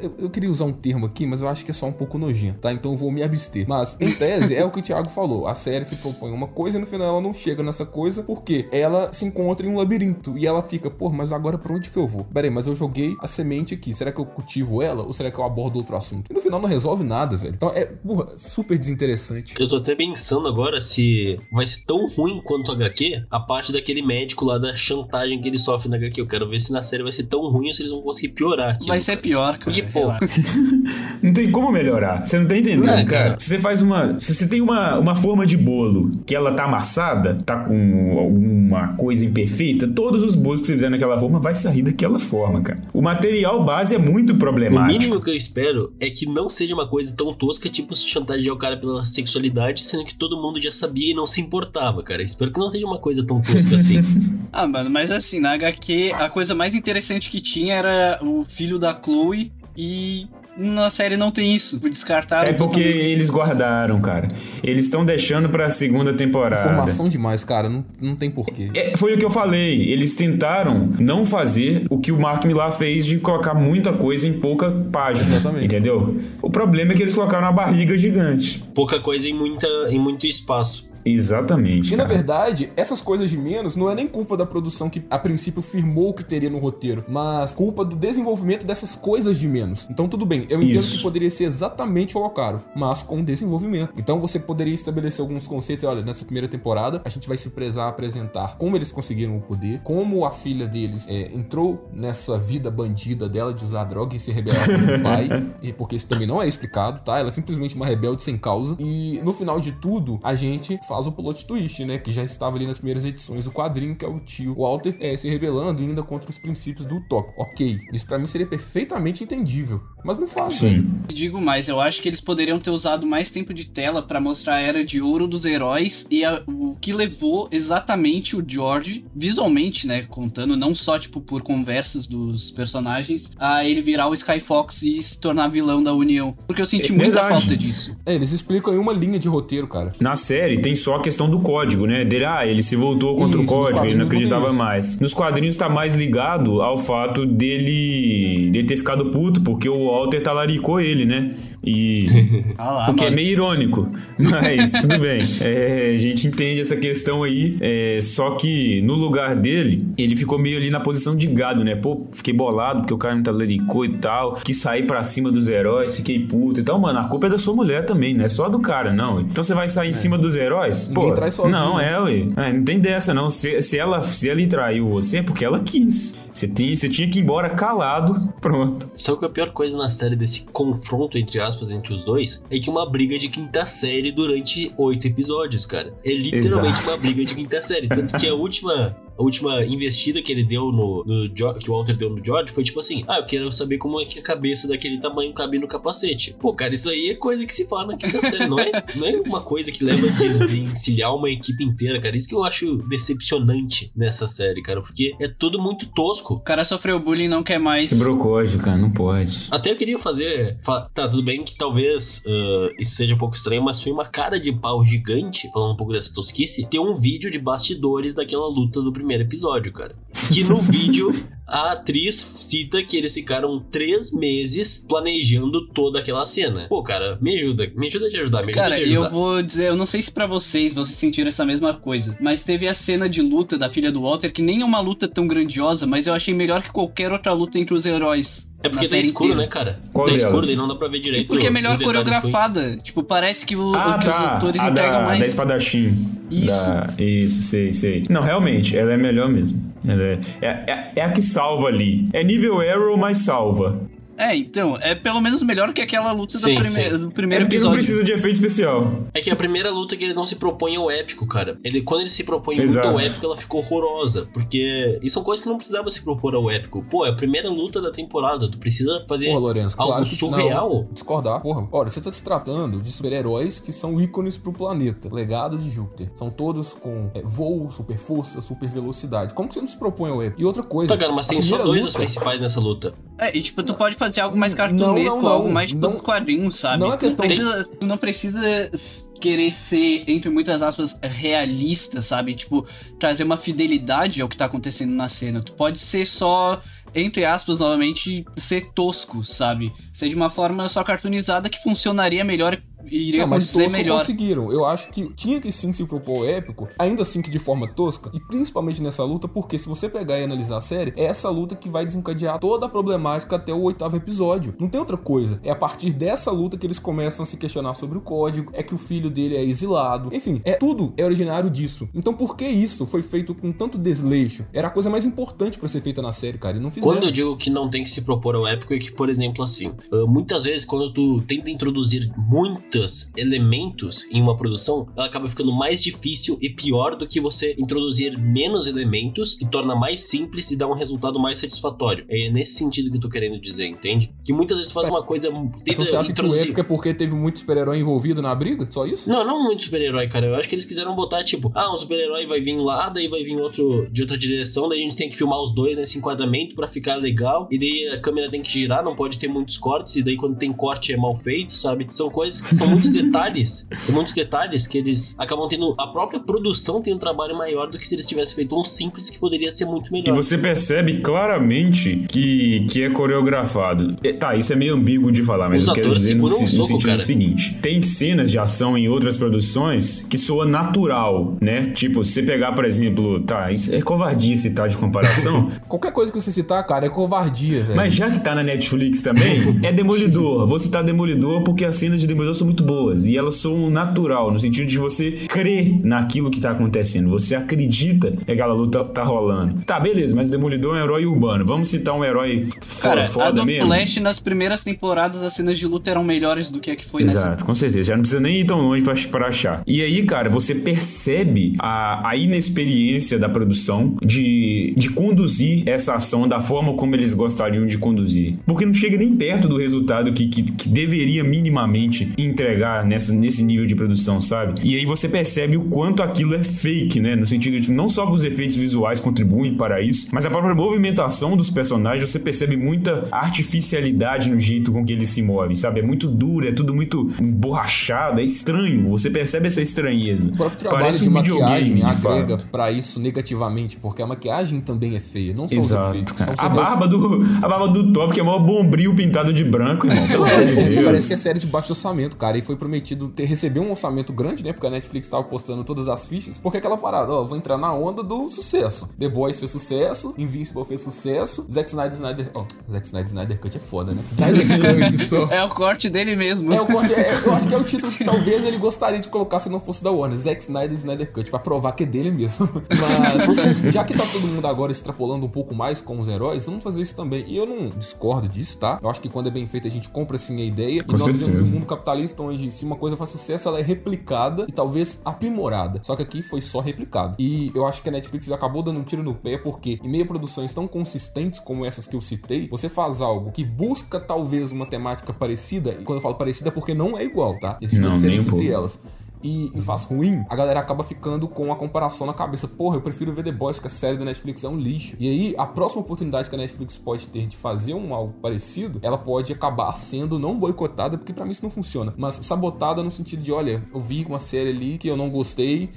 Eu, eu queria usar um termo aqui, mas eu acho que é só um pouco nojento, tá? Então eu vou me abster. Mas, em tese, é o que o Thiago falou. A série se propõe uma coisa e no final ela não chega nessa coisa porque ela se encontra em um labirinto e ela fica, pô, mas agora pra onde que eu vou? Pera aí, mas eu joguei a semente aqui. Será que eu cultivo ela ou será que eu abordo outro assunto? E no final não resolve nada, velho. Então é, porra, super desinteressante. Eu tô até pensando agora se vai ser tão ruim quanto o HQ a parte daquele médico lá da chantagem que ele sofre na HQ. Eu quero ver se na série vai ser tão ruim ou se eles vão conseguir piorar aquilo. Vai ser pior, cara. Porque, pô, relaxa. Não tem como melhorar. Você não tá entendendo, É, cara. cara. Se você faz uma. Se você tem uma, uma forma de bolo que ela tá amassada, tá com alguma coisa imperfeita, todos os bolos que você fizer naquela forma vai sair daquela forma, cara. O material base é muito O problemático. mínimo que eu espero é que não seja uma coisa tão tosca, tipo se chantagear o cara pela sexualidade, sendo que todo mundo já sabia e não se importava, cara. Espero que não seja uma coisa tão tosca assim. Ah, mano, mas assim, na HQ, a coisa mais interessante que tinha era o filho da Chloe e na série não tem isso. Descartaram É porque totalmente. eles guardaram, cara. Eles estão deixando pra segunda temporada. Informação demais, cara. Não, não tem porquê. É, foi o que eu falei. Eles tentaram não fazer o que o Mark Millar fez de colocar muita coisa em pouca página. Exatamente. Entendeu? O problema é que eles colocaram uma barriga gigante. Pouca coisa em, muita, em muito espaço. Exatamente. E na cara. verdade, essas coisas de menos não é nem culpa da produção que a princípio firmou que teria no roteiro, mas culpa do desenvolvimento dessas coisas de menos. Então tudo bem, eu entendo Isso. que poderia ser exatamente o Caro, mas com desenvolvimento. Então você poderia estabelecer alguns conceitos, olha, nessa primeira temporada a gente vai se prezar a apresentar como eles conseguiram o poder, como a filha deles é, entrou nessa vida bandida dela de usar droga e se rebelar com o pai, e porque isso também não é explicado, tá? Ela é simplesmente uma rebelde sem causa. E no final de tudo, a gente faz o plot twist, né? Que já estava ali nas primeiras edições do quadrinho, que é o tio Walter é, se rebelando ainda contra os princípios do Tóquio. Ok, isso pra mim seria perfeitamente entendível. Mas não faz, velho. Sim. Digo mais, eu acho que eles poderiam ter usado mais tempo de tela pra mostrar a era de ouro dos heróis e a- o que levou exatamente o George, visualmente, né, contando, não só tipo por conversas dos personagens, a ele virar o Skyfox e se tornar vilão da União. Porque eu senti É muita falta disso. É, eles explicam em uma linha de roteiro, cara. Na série tem só a questão do código, né? Dele, ah, ele se voltou contra Isso, o código, ele não acreditava mais. Nos quadrinhos tá mais ligado ao fato dele, dele ter ficado puto, porque o Walter talaricou ele, né? E. Ah lá, O que é mano. meio irônico, mas tudo bem. É, a gente entende essa questão aí. é, só que no lugar dele, ele ficou meio ali na posição de gado, né? Pô, fiquei bolado porque o cara me talaricou e tal. Quis sair pra cima dos heróis, fiquei puto e tal. Mano, a culpa é da sua mulher também, não é só do cara, não. Então você vai sair em cima dos heróis? Ninguém Pô, trai sozinho. Não, é, ué. É, não tem dessa, não. Se, se ela, se ela traiu você, é porque ela quis. Você tinha, você tinha que ir embora calado. Pronto. Só que a pior coisa na série desse confronto, entre aspas, entre os dois, é que uma briga de quinta série durante oito episódios, cara. É literalmente Exato. uma briga de quinta série. Tanto que a última. A última investida que ele deu no, no que o Walter deu no George foi tipo assim: Ah, eu quero saber como é que a cabeça daquele tamanho cabe no capacete. Pô, cara, isso aí é coisa que se fala na quinta série, não é, não é uma coisa que leva a desvencilhar uma equipe inteira, cara. Isso que eu acho decepcionante nessa série, cara, porque é tudo muito tosco. O cara sofreu bullying e não quer mais. Quebrou código, cara. Não pode. Até eu queria fazer. fa- Tá, tudo bem que talvez ah, isso seja um pouco estranho, mas foi uma cara de pau gigante, falando um pouco dessa tosquice, ter um vídeo de bastidores daquela luta do primeiro primeiro episódio, cara. Que no vídeo a atriz cita que eles ficaram três meses planejando toda aquela cena. Pô, cara, me ajuda, me ajuda a te ajudar, me ajuda Cara, a te ajudar. eu vou dizer, eu não sei se pra vocês, vocês sentiram essa mesma coisa, mas teve a cena de luta da filha do Walter, que nem é uma luta tão grandiosa, mas eu achei melhor que qualquer outra luta entre os heróis. É porque tá escuro, inteira. né, cara? Qual tá delas? escuro, daí não dá pra ver E direito. porque é melhor os coreografada. Tipo, parece que, o, Ah, que os tá. atores a entregam da, mais. da espadachim. Isso. Da- isso, sei, sei. Não, realmente, ela é melhor mesmo. É, é- é a que salva ali. É nível Arrow, mas salva. É, então, é pelo menos melhor que aquela luta Sim, do, prime- sim. do É primeiro não episódio. precisa de efeito especial. É que a primeira luta que eles não se propõem ao épico, cara. Ele, quando eles se propõem Exato. muito ao épico, ela ficou horrorosa. Porque. E são coisas que não precisava se propor ao épico. Pô, é a primeira luta da temporada. Tu precisa fazer Porra, Lourenço, algo claro que surreal. não. Discordar. Porra, olha, você tá se tratando de super-heróis que são ícones pro planeta. Legado de Júpiter. São todos com é, voo, super força, super velocidade. Como que você não se propõe ao épico? E outra coisa. Tá, cara, mas tem só dois luta- dos principais nessa luta. É, e tipo, tu pode fazer algo mais Não, cartunesco, não, não. algo mais Não- dos quadrinhos, sabe? não é questão de- precisa, não precisa querer ser, entre muitas aspas, realista, sabe? Tipo, trazer uma fidelidade ao que tá acontecendo na cena. Tu pode ser só, entre aspas, novamente, ser tosco, sabe? Ser de uma forma só cartoonizada que funcionaria melhor e iria Não, mas acontecer tosco melhor. conseguiram. Eu acho que tinha que sim se propor épico, ainda assim que de forma tosca, e principalmente nessa luta, porque se você pegar e analisar a série, é essa luta que vai desencadear toda a problemática até o oitavo episódio. Não tem outra coisa. É a partir dessa luta que eles começam a se questionar sobre o código, é que o filho dele é exilado. Enfim, é tudo é originário disso. Então por que isso foi feito com tanto desleixo? Era a coisa mais importante pra ser feita na série, cara, e não fizeram. Quando eu digo que não tem que se propor ao épico, é que, por exemplo, assim, ah, muitas vezes quando tu tenta introduzir muitos elementos em uma produção, ela acaba ficando mais difícil e pior do que você introduzir menos elementos, que torna mais simples e dá um resultado mais satisfatório. É nesse sentido que eu tô querendo dizer, entende? Que muitas vezes tu faz uma coisa. Tenta Então você acha que o introduzir. épico é porque teve muito super-herói envolvido na briga? Só isso? Não, não muito super-herói, cara. Eu acho que eles quiseram botar, tipo, ah, um super-herói vai vir lá, daí vai vir outro de outra direção, daí a gente tem que filmar os dois nesse enquadramento pra ficar legal, e daí a câmera tem que girar, não pode ter muitos cortes, e daí quando tem corte é mal feito, sabe? São coisas que são muitos detalhes, são muitos detalhes que eles acabam tendo. A própria produção tem um trabalho maior do que se eles tivessem feito um simples que poderia ser muito E melhor. você percebe claramente que, que é coreografado. É, tá, isso é meio ambíguo de falar, mas Os eu quero dizer no, um no soco, sentido cara. seguinte: tem cenas de ação em outras produções que soa natural, né? Tipo, se você pegar, por exemplo, tá, isso é covardia citar de comparação, Qualquer coisa que você citar, cara, é covardia, velho. mas já que tá na Netflix também, é Demolidor. Vou citar Demolidor porque as cenas de Demolidor são muito boas e elas são natural, no sentido de você crer naquilo que tá acontecendo. Você acredita que aquela luta tá rolando. Tá, beleza, mas o Demolidor é um herói urbano. Vamos citar um herói Cara, foda, a do mesmo? Flash nas primeiras temporadas as cenas de luta eram melhores do que a que foi nessa. Exato, com certeza. Já não precisa nem ir tão longe pra, pra achar. E aí, cara, você percebe a, a inexperiência da produção de, de conduzir essa ação da forma como eles gostariam de conduzir. Porque não chega nem perto do resultado que, que, que deveria minimamente entregar nessa, nesse nível de produção, sabe? E aí você percebe o quanto aquilo é fake, né? No sentido de não só que os efeitos visuais contribuem para isso, mas a própria movimentação dos personagens, você percebe muita artificialidade no jeito com que eles se movem, sabe? É muito duro, é tudo muito emborrachado, é estranho. Você percebe essa estranheza. O próprio trabalho Parece de um maquiagem agrega pra isso negativamente, porque a maquiagem também é feia, não são os Exato, efeitos. cara. Então A vê- barba, do, a barba do Top, que é maior bombril pintado de branco, irmão. Pelo amor de Deus. Parece que é série de baixo orçamento, cara. E foi prometido ter, receber um orçamento grande, né? Porque a Netflix tava postando todas as fichas. Porque aquela parada, ó, vou entrar na onda do sucesso. The Boys fez sucesso, Invincible fez sucesso, Zack Snyder, Snyder. Ó, Zack Snyder, Snyder Cut é foda, né? Snyder Cut só. É o corte dele mesmo. É, o corte, é, eu acho que é o título que talvez ele gostaria de colocar se não fosse da Warner. Zack Snyder e Snyder Cut, pra provar que é dele mesmo. Mas, já que tá todo mundo agora extrapolando um pouco mais com os heróis, vamos fazer isso também. E eu não discordo disso, tá? Eu acho que quando é bem feito a gente compra sim a ideia. Com e nós certeza. vivemos um mundo capitalista onde se uma coisa faz sucesso, ela é replicada e talvez aprimorada. Só que aqui foi só replicado. E eu acho que a Netflix acabou dando um tiro no pé porque em meio a produções tão consistentes como essas que eu citei, você faz algo que busca talvez uma temática parecida, e quando eu falo parecida é porque não é igual, tá? Existe uma Não, nem diferença um entre pouco. elas. E, e faz ruim, a galera acaba ficando com a comparação na cabeça. Porra, eu prefiro ver The Boys, que a série da Netflix é um lixo. E aí, a próxima oportunidade que a Netflix pode ter de fazer um algo parecido, ela pode acabar sendo não boicotada, porque pra mim isso não funciona, mas sabotada no sentido de, olha, eu vi uma série ali que eu não gostei,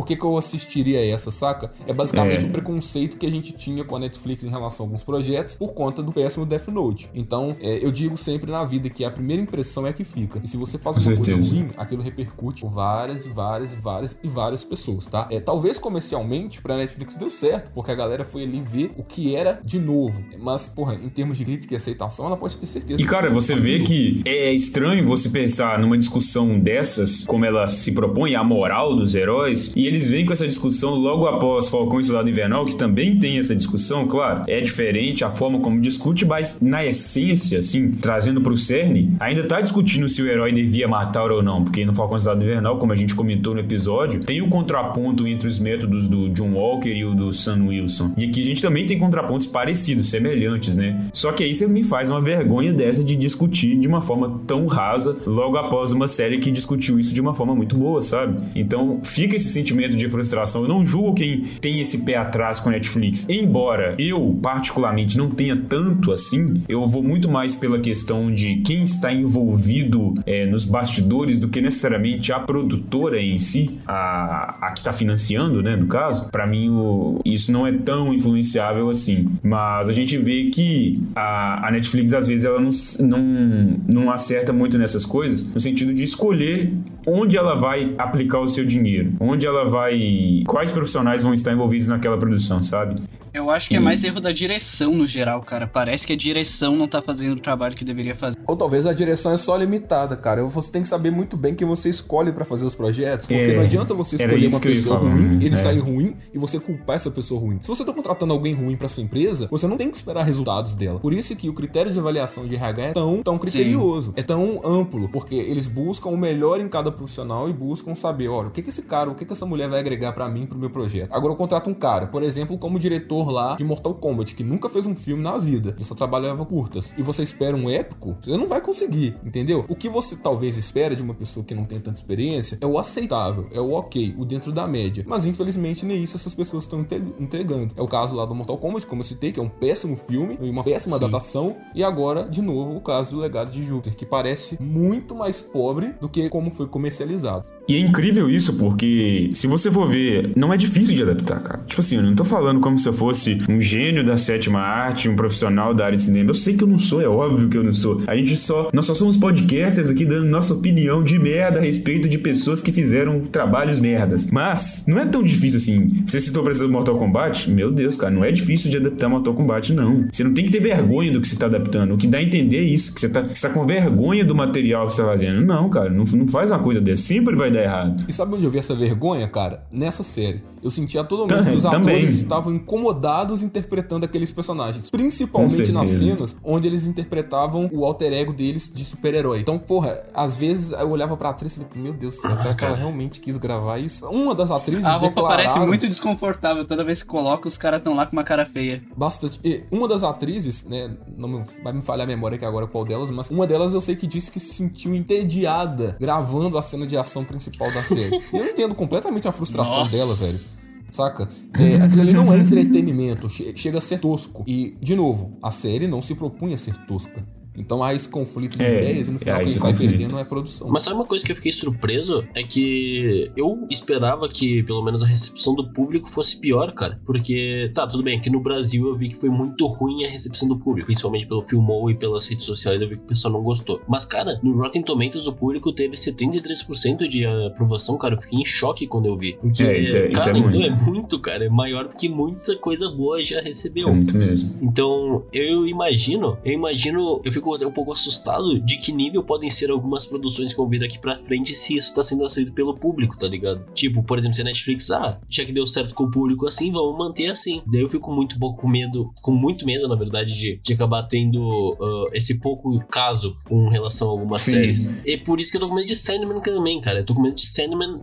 Por que, que eu assistiria essa, saca? É basicamente É. o preconceito que a gente tinha com a Netflix em relação a alguns projetos por conta do péssimo Death Note. Então, é, eu digo sempre na vida que a primeira impressão é que fica. E se você faz Com uma coisa certeza. ruim, aquilo repercute por várias, várias, várias e várias pessoas, tá? É, talvez comercialmente pra Netflix deu certo, porque a galera foi ali ver o que era de novo. Mas, porra, em termos de crítica e aceitação, ela pode ter certeza. E cara, você vê que é estranho você pensar numa discussão dessas, como ela se propõe, a moral dos heróis, e eles vêm com essa discussão logo após Falcão e Soldado Invernal, que também tem essa discussão, claro, é diferente a forma como discute, mas na essência, assim, trazendo pro cerne, ainda tá discutindo se o herói devia matar ou não, porque no Falcão e Soldado Invernal, como a gente comentou no episódio, tem o contraponto entre os métodos do John Walker e o do Sam Wilson. E aqui a gente também tem contrapontos parecidos, semelhantes, né? Só que aí você me faz uma vergonha dessa de discutir de uma forma tão rasa logo após uma série que discutiu isso de uma forma muito boa, sabe? Então fica esse sentimento de frustração. Eu não julgo quem tem esse pé atrás com a Netflix. Embora eu, particularmente, não tenha tanto assim, eu vou muito mais pela questão de quem está envolvido é, nos bastidores do que necessariamente a produtora em si, a, a que está financiando, né, no caso. Pra mim, o- isso não é tão influenciável assim. Mas a gente vê que a, a Netflix, às vezes, ela não, não, não acerta muito nessas coisas, no sentido de escolher onde ela vai aplicar o seu dinheiro, onde ela vai. quais profissionais vão estar envolvidos naquela produção, sabe? Eu acho que é mais erro da direção no geral, cara. Parece que a direção não tá fazendo o trabalho que deveria fazer. Ou talvez a direção é só limitada, cara. Você tem que saber muito bem quem você escolhe pra fazer os projetos, porque É, não adianta você escolher uma pessoa falar, ruim, né? ele É. sair ruim e você culpar essa pessoa ruim. Se você tá contratando alguém ruim pra sua empresa, você não tem que esperar resultados dela. Por isso que o critério de avaliação de RH é tão, tão criterioso, é tão amplo, porque eles buscam o melhor em cada profissional e buscam saber, olha, o que que esse cara, o que que essa mulher vai agregar pra mim, pro meu projeto. Agora eu contrato um cara, por exemplo, como diretor lá de Mortal Kombat, que nunca fez um filme na vida, ele só trabalhava curtas, e você espera um épico, você não vai conseguir, entendeu? O que você talvez espera de uma pessoa que não tem tanta experiência é o aceitável, é o ok, o dentro da média. Mas infelizmente nem isso essas pessoas estão entre- entregando. É o caso lá do Mortal Kombat, como eu citei, que é um péssimo filme e uma péssima Sim. adaptação, e agora, de novo, o caso do Legado de Júpiter, que parece muito mais pobre do que como foi comercializado. E é incrível isso, porque se você for ver, não é difícil de adaptar, cara. Tipo assim, eu não tô falando como se eu fosse um gênio da sétima arte, um profissional da área de cinema. Eu sei que eu não sou, é óbvio que eu não sou. A gente só. Nós só somos podcasters aqui dando nossa opinião de merda a respeito de pessoas que fizeram trabalhos merdas. Mas, não é tão difícil assim. Você citou pra Mortal Kombat? Meu Deus, cara, não é difícil de adaptar Mortal Kombat, não. Você não tem que ter vergonha do que você tá adaptando. O que dá a entender é isso, que você tá, você tá com vergonha do material que você tá fazendo. Não, cara, não, não faz uma coisa dessa. Sempre vai dar errado. E sabe onde eu vi essa vergonha, cara? Nessa série. Eu senti a todo momento Também, que os também. atores estavam incomodados interpretando aqueles personagens. Principalmente nas cenas onde eles interpretavam o alter ego deles de super-herói. Então, porra, às vezes eu olhava pra atriz e falei, meu Deus do céu, será que ela realmente quis gravar isso? Uma das atrizes A roupa declararam... parece muito desconfortável. Toda vez que coloca, os caras tão lá com uma cara feia. Bastante. E uma das atrizes, né? Não me- vai me falhar a memória aqui agora qual delas, mas uma delas eu sei que disse que se sentiu entediada gravando a cena de ação principal da série. E eu entendo completamente a frustração Nossa. dela, velho. Saca? É, aquilo ali não é entretenimento, che- chega a ser tosco. E, de novo, a série não se propunha a ser tosca. Então há esse conflito de É, ideias e no final há quem sai conflito. perdendo é a produção. Mas sabe uma coisa que eu fiquei surpreso? É que eu esperava que pelo menos a recepção do público fosse pior, cara. Porque, tá, tudo bem, aqui no Brasil eu vi que foi muito ruim a recepção do público, principalmente pelo Filmou e pelas redes sociais eu vi que o pessoal não gostou. Mas, cara, no Rotten Tomatoes o público teve 73% de aprovação, cara. Eu fiquei em choque quando eu vi. Porque, É, isso é- isso cara, é então muito. é muito, cara. É maior do que muita coisa boa já recebeu. Isso é muito mesmo. Então, eu imagino, eu imagino, eu fico até um pouco assustado de que nível podem ser algumas produções que vão vir daqui pra frente se isso tá sendo aceito pelo público, tá ligado? Tipo, por exemplo, se a Netflix, ah, já que deu certo com o público assim, vamos manter assim. Daí eu fico muito pouco com medo, com muito medo, na verdade, de, de acabar tendo ah, esse pouco caso com relação a algumas Sim. séries. E por isso que eu tô com medo de Sandman também, cara. Eu tô com medo de Sandman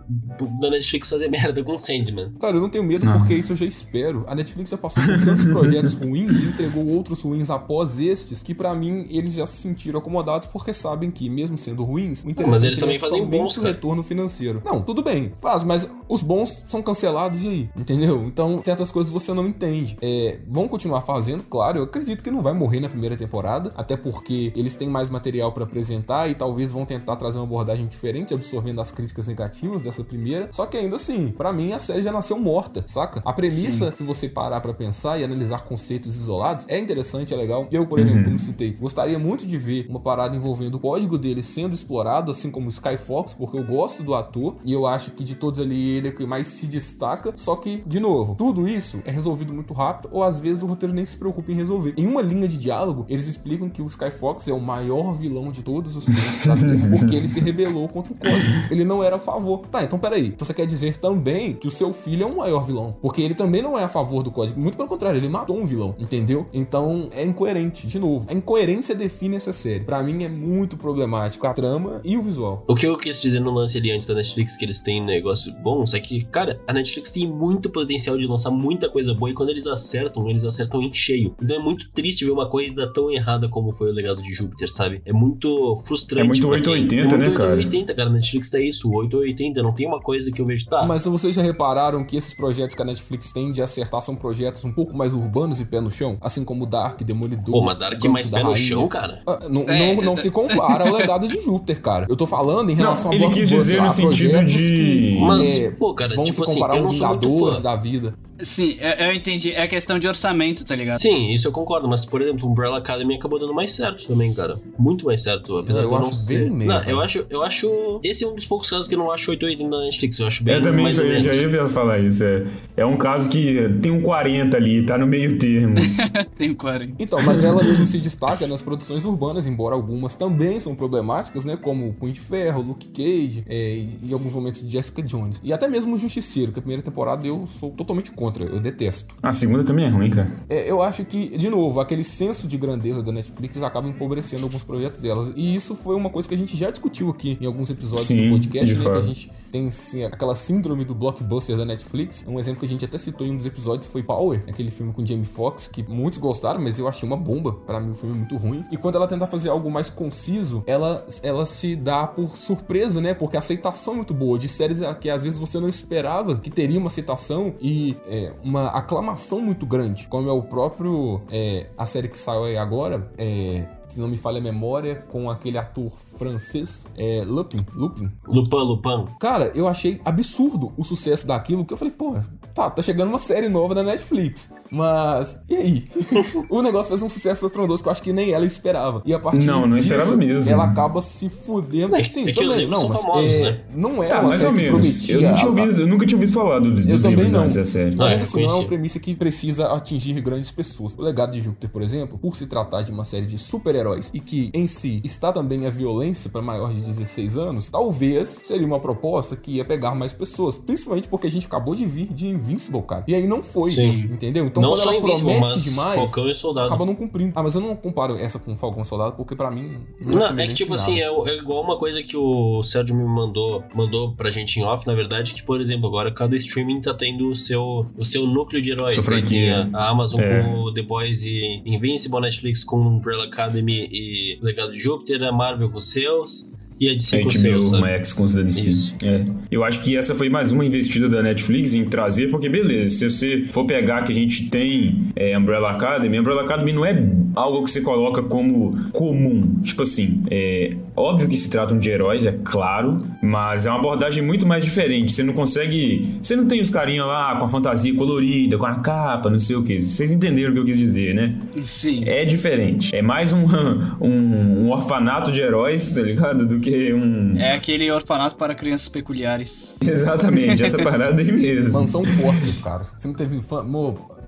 da Netflix fazer merda com Sandman. Cara, eu não tenho medo Não. porque isso eu já espero. A Netflix já passou por tantos projetos ruins e entregou outros ruins após estes, que pra mim eles já se sentiram acomodados porque sabem que, mesmo sendo ruins, o interessante eles também fazem bons, o retorno financeiro. Não, tudo bem, faz, mas os bons são cancelados e aí, entendeu? Então, certas coisas você não entende. É, vão continuar fazendo, claro, eu acredito que não vai morrer na primeira temporada, até porque eles têm mais material pra apresentar e talvez vão tentar trazer uma abordagem diferente, absorvendo as críticas negativas dessa primeira. Só que ainda assim, pra mim a série já nasceu morta, saca? A premissa, se você parar pra pensar e analisar conceitos isolados, é interessante, é legal. Eu, por exemplo, como citei, gostaria muito de ver uma parada envolvendo o código dele sendo explorado, assim como o Sky Fox, porque eu gosto do ator e eu acho que de todos ali ele é o que mais se destaca. Só que, de novo, tudo isso é resolvido muito rápido ou às vezes o roteiro nem se preocupa em resolver. Em uma linha de diálogo, eles explicam que o Sky Fox é o maior vilão de todos os tempos, sabe? porque ele se rebelou contra o código. Ele não era a favor. Tá, então peraí. Então você quer dizer também que o seu filho é um maior vilão. Porque ele também não é a favor do código. Muito pelo contrário, ele matou um vilão. Entendeu? Então é incoerente. De novo, a incoerência define essa série. Pra mim é muito problemático a trama e o visual. O que eu quis dizer no lance ali antes da Netflix, que eles têm negócio bons, é que, cara, a Netflix tem muito potencial de lançar muita coisa boa e quando eles acertam, eles acertam em cheio. Então é muito triste ver uma coisa tão errada como foi o legado de Júpiter, sabe? É muito frustrante. É muito pra quem- 880, é né, muito cara? 880, cara. A Netflix tá isso, 880. Não tem uma coisa que eu vejo, tá. Mas vocês já repararam que esses projetos que a Netflix tem de acertar são projetos um pouco mais urbanos e pé no chão? Assim como Dark, Demolidor. Pô, mas Dark Campo mais da pé no Rainha. chão, cara. Ah, Não, É, não, não é- se compara ao legado de Júpiter, cara. Eu tô falando em relação ele a quis blockbuster, dizer no sentido de- que Mas, é, pô, cara, vão tipo se assim, comparar eu não aos sou muito Vingadores fã. da vida. Sim, eu, eu entendi. É questão de orçamento, tá ligado? Sim, isso eu concordo, mas por exemplo, Umbrella Academy acabou dando mais certo também, cara. Muito mais certo, apesar Eu de acho não ser. bem meio, não, cara. eu acho, eu acho. Esse é um dos poucos casos que eu não acho 880 da Netflix. Eu acho bem Eu também mais já, ou menos. já ia falar isso. É, é um caso que tem um 40 ali, tá no meio termo. Tem 40. Então, mas ela mesmo se destaca nas produções urbanas, embora algumas também são problemáticas, né? Como Punho de Ferro, Luke Cage, é, e em alguns momentos de Jessica Jones. E até mesmo o Justiceiro, que a primeira temporada eu sou totalmente contra, eu detesto. A segunda também é ruim, cara. É, eu acho que, de novo, aquele senso de grandeza da Netflix acaba empobrecendo alguns projetos delas. E isso foi uma coisa que a gente já discutiu aqui em alguns episódios Sim, do podcast, né? Que a gente tem assim, aquela síndrome do blockbuster da Netflix. Um exemplo que a gente até citou em um dos episódios foi Power, aquele filme com Jamie Foxx, que muitos gostaram, mas eu achei uma bomba. Pra mim, o filme é muito ruim. E quando ela tenta fazer algo mais conciso, ela, ela se dá por surpresa, né? Porque a aceitação é muito boa de séries que às vezes você não esperava que teria uma aceitação e é, uma aclamação muito grande, como é o próprio é, a série que saiu aí agora, é, se não me falha a memória, com aquele ator francês, é, Lupin, Lupin. Lupin, Lupin. Cara, eu achei absurdo o sucesso daquilo, que eu falei, porra, tá, tá chegando uma série nova da Netflix. Mas, e aí? o negócio fez um sucesso estrondoso que eu acho que nem ela esperava. E a partir Não, não disso, esperava mesmo. ela acaba se fudendo. É, Sim, é também, não, mas famosos, é, né? não era Tá, uma mais ou série que prometia. Eu, não tinha ouvido, eu nunca tinha ouvido falar dos, dos eu também não. da série. Mas Ah, ainda assim, não é uma premissa que precisa atingir grandes pessoas. O legado de Júpiter, por exemplo, por se tratar de uma série de super-heróis e que em si está também a violência para maior de 16 anos, talvez seria uma proposta que ia pegar mais pessoas. Principalmente porque a gente acabou de vir de Invincible, cara. E aí não foi, Sim. entendeu? Então não quando só ela promete demais, Falcão e Soldado. acaba não cumprindo. Ah, mas eu não comparo essa com Falcão Soldado porque pra mim não, Não, é semelhante que tipo assim, nada. é, é igual uma coisa que o Sérgio me mandou, mandou pra gente em off, na verdade, que, por exemplo, agora cada streaming tá tendo o seu, o seu núcleo de heróis. Né? A, a Amazon É. com The Boys e Invincible, Netflix com Umbrella Academy e Legado de Júpiter, a Marvel com seus e a DC A os HBO seus, sabe? Max com os da DC. Isso. É. Eu acho que essa foi mais uma investida da Netflix em trazer, porque beleza, se você for pegar que a gente tem é, Umbrella Academy, Umbrella Academy não é algo que você coloca como comum. Tipo assim, é óbvio que se tratam de heróis, é claro, mas é uma abordagem muito mais diferente. Você não consegue. Você não tem os carinhas lá com a fantasia colorida, com a capa, não sei o que. Vocês entenderam o que eu quis dizer, né? Sim. É diferente. É mais um, um, um orfanato de heróis, tá ligado? Do que um. É aquele orfanato para crianças peculiares. Exatamente, essa parada aí mesmo. Mansão Foster, cara. Você não teve infância.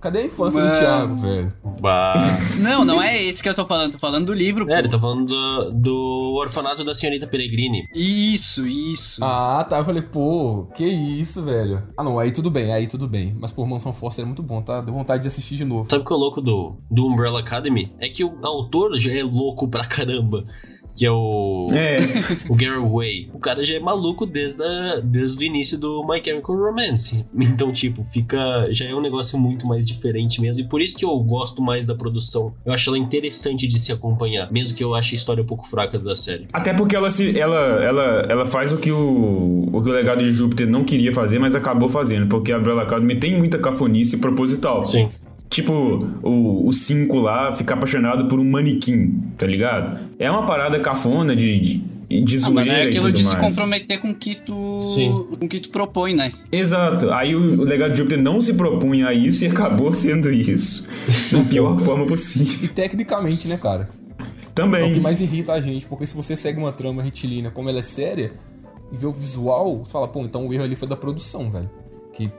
Cadê a infância Mano. do Thiago, velho? Bah. Não, não é esse que eu tô falando. Tô falando do livro, pô. É, ele tá falando do, do orfanato da senhorita Peregrine. Isso, isso. Ah, tá. Eu falei, pô, que isso, velho. Ah, não, aí tudo bem, aí tudo bem. Mas por Mansão Foster é muito bom, tá? Deu vontade de assistir de novo. Sabe o que é o louco do, do Umbrella Academy? É que o autor já é louco pra caramba. Que é o, É, o Gary Way. O cara já é maluco desde, a, desde o início do My Chemical Romance. Então, tipo, fica. Já é um negócio muito mais diferente mesmo. E por isso que eu gosto mais da produção. Eu acho ela interessante de se acompanhar. Mesmo que eu ache a história um pouco fraca da série. até porque ela, se, ela, ela, ela faz o que o, o que o legado de Júpiter não queria fazer, mas acabou fazendo. Porque a Umbrella Academy tem muita cafonice proposital. Sim. Tipo, o, o cinco lá ficar apaixonado por um manequim, tá ligado? É uma parada cafona de, de, de Ah, mano, é e aquilo tudo de se mais. comprometer com o que tu. Sim. com o que tu propõe, né? Exato. Aí o, o legado de Júpiter não se propunha a isso e acabou sendo isso. Da pior forma possível. E tecnicamente, né, cara? É Também. o que mais irrita a gente, porque se você segue uma trama retilínea como ela é séria e vê o visual, você fala, pô, então o erro ali foi da produção, velho. Que,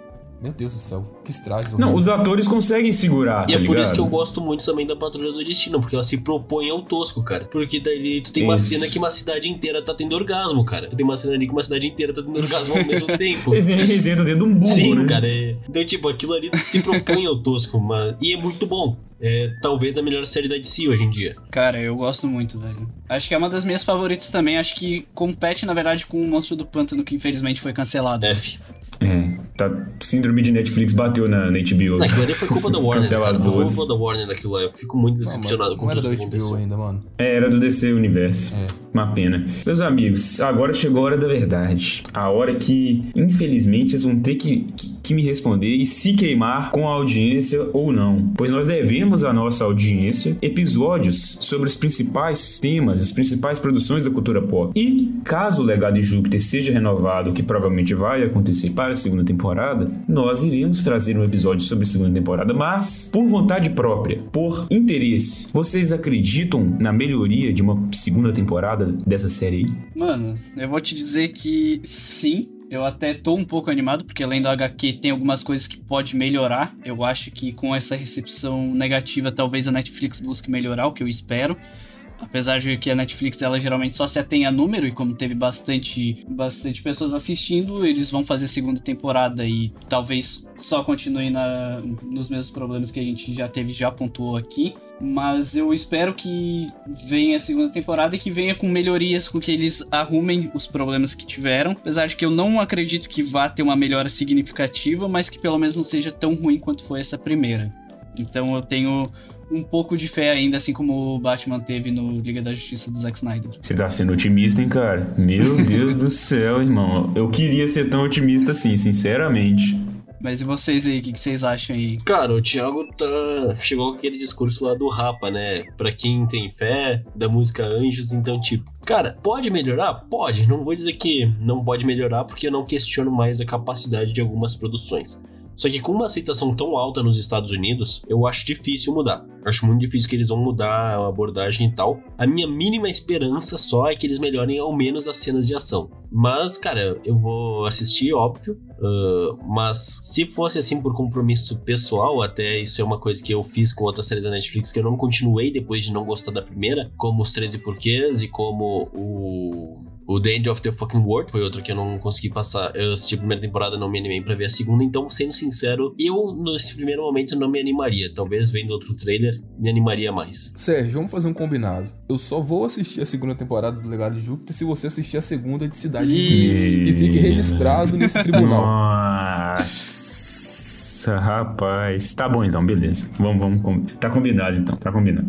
meu Deus do céu, que estragens Não, horríveis. os atores conseguem segurar, E tá é por isso que eu gosto muito também da Patrulha do Destino, porque ela se propõe ao tosco, cara. Porque daí tu tem uma Isso. cena que uma cidade inteira tá tendo orgasmo, cara. Tu tem uma cena ali que uma cidade inteira tá tendo orgasmo ao mesmo tempo. Eles eles entram dentro de um burro, Sim, né? cara. é- Então, tipo, aquilo ali se propõe ao tosco, mas... e é muito bom. É talvez a melhor série da DC hoje em dia. Cara, eu gosto muito, velho. Acho que é uma das minhas favoritas também. Acho que compete, na verdade, com o Monstro do Pântano, que infelizmente foi cancelado. F. É, tá, síndrome de Netflix bateu na, na HBO. Não, aquilo ali foi culpa da Warner, Cancela cara. as Foi boas. culpa da Warner naquilo lá. Eu fico muito Não, decepcionado com não era da HBO aconteceu. ainda, mano. É, era do DC Universo. É. Uma pena. Meus amigos, agora chegou a hora da verdade. A hora que, infelizmente, vocês vão ter que, que, que me responder e se queimar com a audiência ou não. Pois nós devemos à nossa audiência episódios sobre os principais temas, as principais produções da cultura pop. E, caso o Legado de Júpiter seja renovado, que provavelmente vai acontecer para a segunda temporada, nós iremos trazer um episódio sobre a segunda temporada, mas por vontade própria, por interesse. Vocês acreditam na melhoria de uma segunda temporada dessa série aí? Mano, eu vou te dizer que sim. Eu até tô um pouco animado, porque além do HQ tem algumas coisas que pode melhorar. Eu acho que com essa recepção negativa, talvez a Netflix busque melhorar, o que eu espero. Apesar de que a Netflix ela geralmente só se atém a número, e como teve bastante, bastante pessoas assistindo, eles vão fazer segunda temporada e talvez só continue na, nos mesmos problemas que a gente já teve, já pontuou aqui. Mas eu espero que venha a segunda temporada e que venha com melhorias, com que eles arrumem os problemas que tiveram. Apesar de que eu não acredito que vá ter uma melhora significativa, mas que pelo menos não seja tão ruim quanto foi essa primeira. Então eu tenho um pouco de fé ainda, assim como o Batman teve no Liga da Justiça do Zack Snyder. Você tá sendo otimista, hein, cara? Meu Deus do céu, irmão. Eu queria ser tão otimista assim, sinceramente. Mas e vocês aí, o que, que vocês acham aí? Cara, o Thiago tá... chegou com aquele discurso lá do Rapa, né? Pra quem tem fé, da música Anjos, então, tipo, cara, pode melhorar? Pode. Não vou dizer que não pode melhorar, porque eu não questiono mais a capacidade de algumas produções. Só que com uma aceitação tão alta nos Estados Unidos, eu acho difícil mudar. Acho muito difícil que eles vão mudar a abordagem e tal. A minha mínima esperança só é que eles melhorem ao menos as cenas de ação. Mas, cara, eu vou assistir, óbvio. Uh, mas se fosse assim por compromisso pessoal, até isso é uma coisa que eu fiz com outra série da Netflix que eu não continuei depois de não gostar da primeira, como Os 13 Porquês e como o. O The End of the Fucking World foi outro que eu não consegui passar. Eu assisti a primeira temporada, não me animei pra ver a segunda. Então, sendo sincero, eu nesse primeiro momento não me animaria. Talvez vendo outro trailer, me animaria mais. Sérgio, vamos fazer um combinado. Eu só vou assistir a segunda temporada do Legado de Júpiter se você assistir a segunda de Cidade. Invisível. Que fique registrado nesse tribunal. Nossa, rapaz. Tá bom então, beleza. Vamos, vamos. Tá combinado então, tá combinado.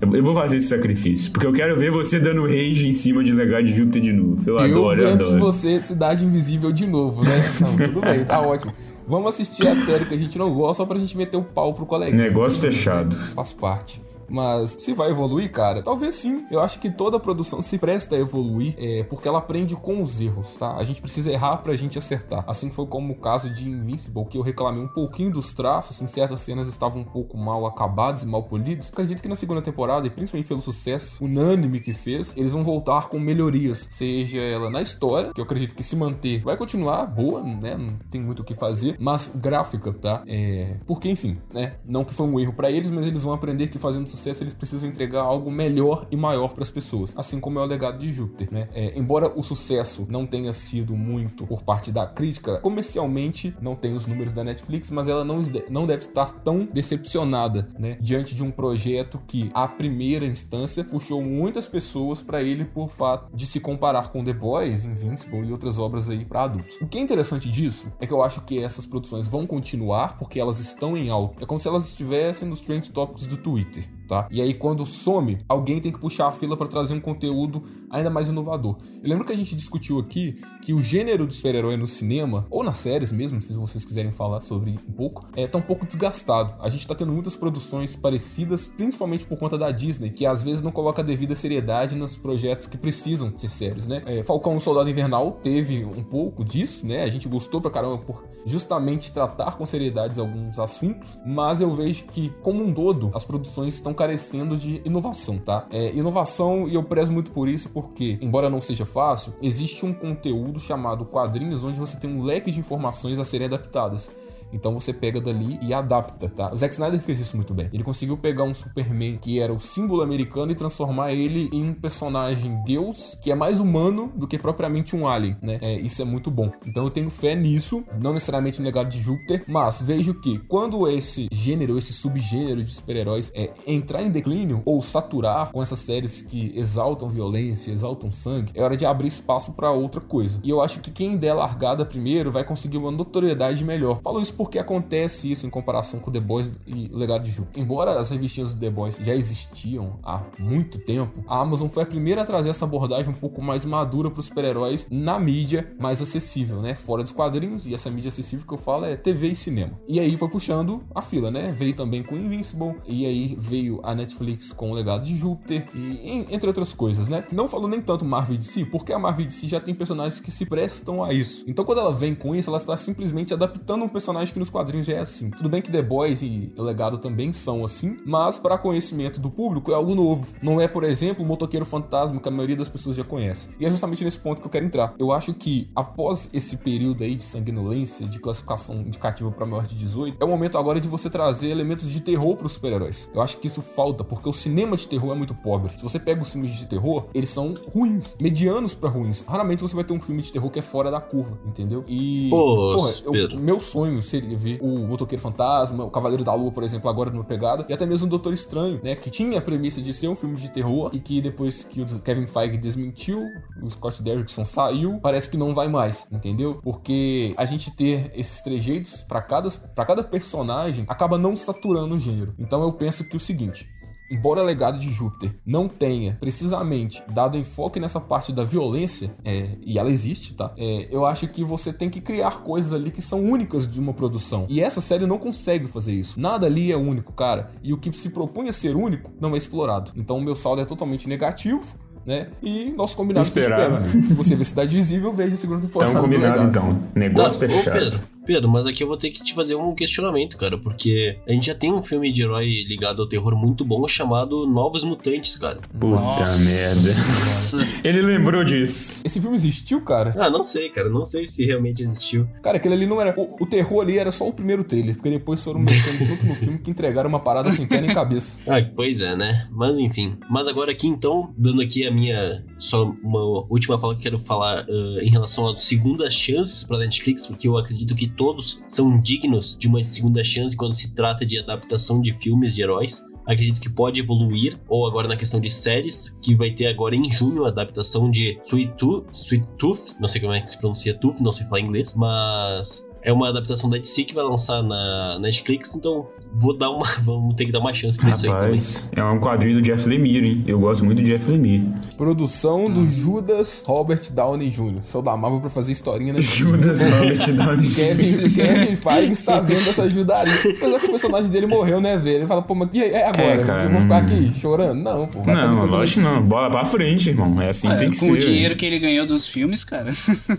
Eu, vou fazer esse sacrifício, porque eu quero ver você dando rage em cima de Legado de Júpiter de novo. Eu, Eu adoro, eu adoro. você de Cidade Invisível de novo, né? Não, tudo bem, tá ótimo. Vamos assistir a série que a gente não gosta só pra gente meter o pau pro colega. Negócio fechado. Faz parte. Mas se vai evoluir, cara, talvez sim. Eu acho que toda produção se presta a evoluir, é, porque ela aprende com os erros, tá? A gente precisa errar pra gente acertar. Assim foi como o caso de Invincible, que eu reclamei um pouquinho dos traços, em certas cenas estavam um pouco mal acabados e mal polidos. Acredito que na segunda temporada, e principalmente pelo sucesso unânime que fez, eles vão voltar com melhorias, seja ela na história, que eu acredito que se manter vai continuar boa, né? Não tem muito o que fazer, mas gráfica, tá? É, porque enfim, né? Não que foi um erro pra eles, mas eles vão aprender que fazendo sucesso, eles precisam entregar algo melhor e maior para as pessoas, assim como é o legado de Júpiter, né? É, embora o sucesso não tenha sido muito por parte da crítica, comercialmente não tem os números da Netflix, mas ela não, não deve estar tão decepcionada, né? Diante de um projeto que, à primeira instância, puxou muitas pessoas para ele por fato de se comparar com The Boys, Invincible e outras obras aí para adultos. O que é interessante disso é que eu acho que essas produções vão continuar porque elas estão em alta. É como se elas estivessem nos trend topics do Twitter tá? E aí quando some, alguém tem que puxar a fila para trazer um conteúdo ainda mais inovador. Eu lembro que a gente discutiu aqui que o gênero de super-herói no cinema, ou nas séries mesmo, se vocês quiserem falar sobre um pouco, é, tá um pouco desgastado. A gente tá tendo muitas produções parecidas, principalmente por conta da Disney, que às vezes não coloca a devida seriedade nos projetos que precisam ser sérios, né? É, Falcão o Soldado Invernal teve um pouco disso, né? A gente gostou pra caramba por justamente tratar com seriedade alguns assuntos, mas eu vejo que, como um todo, as produções estão carecendo de inovação, tá? É, inovação, e eu prezo muito por isso, porque, embora não seja fácil, existe um conteúdo chamado quadrinhos onde você tem um leque de informações a serem adaptadas. Então você pega dali e adapta, tá? O Zack Snyder fez isso muito bem. Ele conseguiu pegar um Superman que era o símbolo americano e transformar ele em um personagem deus que é mais humano do que propriamente um alien, né? É, isso é muito bom. Então eu tenho fé nisso, não necessariamente no legado de Júpiter, mas vejo que quando esse gênero, esse subgênero de super-heróis é entrar em declínio ou saturar com essas séries que exaltam violência, exaltam sangue, é hora de abrir espaço para outra coisa. E eu acho que quem der largada primeiro vai conseguir uma notoriedade melhor. Falo isso porque acontece isso em comparação com The Boys e Legado de Júpiter. Embora as revistinhas do The Boys já existiam há muito tempo, a Amazon foi a primeira a trazer essa abordagem um pouco mais madura para os super-heróis na mídia mais acessível, né? Fora dos quadrinhos, e essa mídia acessível que eu falo é TV e cinema. E aí foi puxando a fila, né? Veio também com Invincible, e aí veio a Netflix com o Legado de Júpiter, e entre outras coisas, né? Não falo nem tanto Marvel de si, porque a Marvel de si já tem personagens que se prestam a isso. Então quando ela vem com isso, ela está simplesmente adaptando um personagem personagem que nos quadrinhos já é assim. Tudo bem que The Boys e o Legado também são assim, mas para conhecimento do público é algo novo. Não é, por exemplo, o Motoqueiro Fantasma que a maioria das pessoas já conhece. E é justamente nesse ponto que eu quero entrar. Eu acho que após esse período aí de sanguinolência, de classificação indicativa para maior de 18, é o momento agora de você trazer elementos de terror para os super-heróis. Eu acho que isso falta porque o cinema de terror é muito pobre. Se você pega os filmes de terror, eles são ruins, medianos para ruins. Raramente você vai ter um filme de terror que é fora da curva, entendeu? E Pô, porra, eu, meu sonho seria ver o Motoqueiro Fantasma, o Cavaleiro da Lua, por exemplo, agora numa pegada, e até mesmo o Doutor Estranho, né, que tinha a premissa de ser um filme de terror e que depois que o Kevin Feige desmentiu, o Scott Derrickson saiu, parece que não vai mais, entendeu? Porque a gente ter esses trejeitos para cada, pra cada personagem acaba não saturando o gênero. Então eu penso que o seguinte, embora legado de Júpiter não tenha precisamente dado enfoque nessa parte da violência, é, e ela existe, tá? É, eu acho que você tem que criar coisas ali que são únicas de uma produção. E essa série não consegue fazer isso. Nada ali é único, cara. E o que se propõe a ser único não é explorado. Então o meu saldo é totalmente negativo né? E nosso combinado Esperar. Se você vê Cidade Visível, veja a segunda temporada. Então, combinado então. Negócio tá, fechado. Ô, Pedro, Pedro, mas aqui eu vou ter que te fazer um questionamento, cara, porque a gente já tem um filme de herói ligado ao terror muito bom chamado Novos Mutantes, cara. Puta Nossa. merda. Ele lembrou disso. Esse filme existiu, cara? Ah, não sei, cara. Não sei se realmente existiu. Cara, aquele ali não era. O, o terror ali era só o primeiro trailer, porque depois foram mexendo tanto no filme que entregaram uma parada sem pé nem cabeça. Ah, pois é, né? Mas enfim. Mas agora aqui então, dando aqui a minha. Só uma última fala que quero falar uh, em relação a segundas chances pra Netflix, porque eu acredito que todos são dignos de uma segunda chance quando se trata de adaptação de filmes de heróis. Acredito que pode evoluir, ou agora na questão de séries, que vai ter agora em junho a adaptação de Sweet Tooth, Sweet Tooth não sei como é que se pronuncia Tooth, não sei falar inglês, mas é uma adaptação da DC que vai lançar na Netflix, então vou dar uma. Vamos ter que dar uma chance pra Rapaz, isso aí também. É um quadrinho do Jeff Lemire, hein? Eu gosto muito do Jeff Lemire. Produção do Judas Robert Downey Jr. Sou da Marvel pra fazer historinha, né? Judas Robert Downey Jr. Kevin, Kevin Feige está vendo essa ajudaria. Apesar que o personagem dele morreu, né, velho? Ele fala, pô, mas e aí, é agora? É, cara, eu vou ficar aqui chorando? Não, pô. Vai não, fazer coisa lógico não. Bola pra frente, irmão. É assim é, tem que com ser. Com o dinheiro que ele ganhou dos filmes, cara.